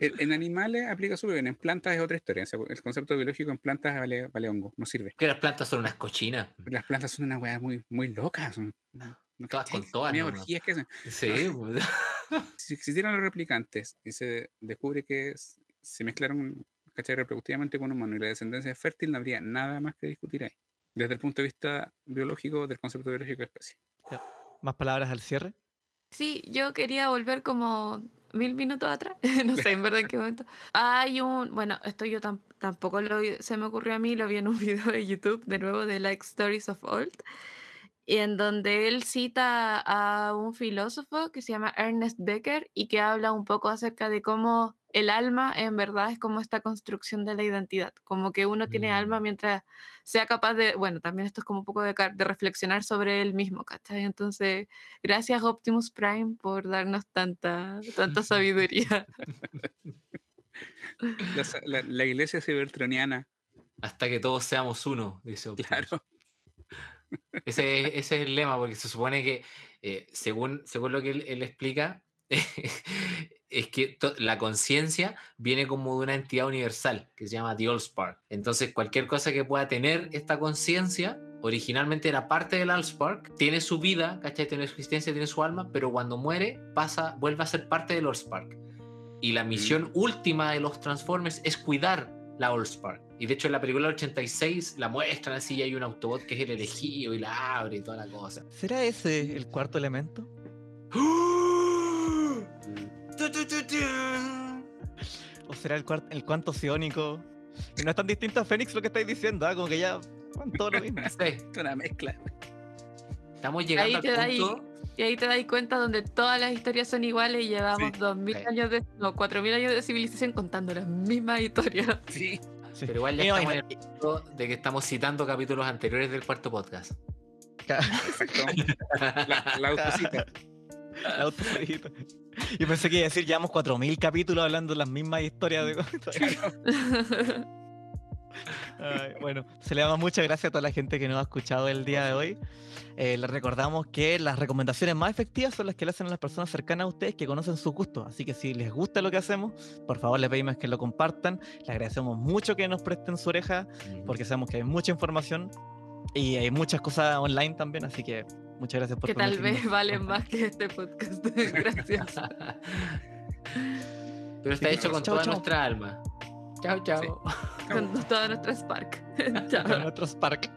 En, animales aplica súper bien, en plantas es otra historia. o sea, el concepto biológico en plantas vale, vale hongo, no sirve. Que las plantas son unas cochinas. Las plantas son una weá muy, muy loca. Son, no, no Todas con todas nomás. orgías que. Sí, si existieran los replicantes y se descubre que se mezclaron ¿cachai? reproductivamente con humanos y la descendencia es fértil, no habría nada más que discutir ahí. Desde el punto de vista biológico, del concepto biológico de especie. más palabras al cierre. Sí, yo quería volver como mil minutos atrás, no sé en verdad en qué momento. Hay un, bueno, esto yo tam- tampoco lo se me ocurrió a mí, lo vi en un video de YouTube de nuevo de Like Stories of Old, y en donde él cita a un filósofo que se llama Ernest Becker y que habla un poco acerca de cómo el alma en verdad es como esta construcción de la identidad, como que uno tiene alma Mm. mientras sea capaz de, bueno, también esto es como un poco de, de reflexionar sobre él mismo, ¿cachai? Entonces, gracias Optimus Prime por darnos tanta, tanta sabiduría. La, la- la iglesia cibertroniana, Hasta que todos seamos uno, dice Optimus. claro. Ese, es- ese es el lema, porque se supone que, eh, según, según lo que él, él explica, es que la conciencia viene como de una entidad universal que se llama The Allspark. Entonces, cualquier cosa que pueda tener esta conciencia, originalmente era parte del Allspark, tiene su vida, ¿cachai? Tiene su existencia, tiene su alma, pero cuando muere, pasa, vuelve a ser parte del Allspark. Y la misión última de los Transformers es cuidar la Allspark. Y de hecho en la película del 86 la muestran así y hay un Autobot que es el elegido y la abre y toda la cosa. ¿Será ese el cuarto elemento? ¿O será el, cuart- el cuanto sionónico? Y no es tan distinto a Fénix lo que estáis diciendo, ¿ah? como que ya van todo lo mismo. Sí, Una mezcla. estamos llegando Ahí te da al ahí- punto. Y ahí te das cuenta donde todas las historias son iguales y llevamos Sí. 2000 Sí. años de, no, 4000 años de civilización contando las mismas historias. Sí. Sí. Pero igual ya no, estamos en el punto de que estamos citando capítulos anteriores del cuarto podcast. Exacto. La, la autocita. La autocita. Yo pensé que iba a decir, llevamos 4.000 capítulos hablando de las mismas historias. De... Ay, bueno, se le damos muchas gracias a toda la gente que nos ha escuchado el día de hoy. Eh, les recordamos que las recomendaciones más efectivas son las que le hacen a las personas cercanas a ustedes que conocen sus gustos. Así que si les gusta lo que hacemos, por favor les pedimos que lo compartan. Les agradecemos mucho que nos presten su oreja porque sabemos que hay mucha información y hay muchas cosas online también. Así que muchas gracias por que tal vez valen más que este podcast. Gracias. Pero está Sí, hecho con toda nuestra alma. Chao, chao. Con toda nuestra Spark. Chao. Con nuestro Spark.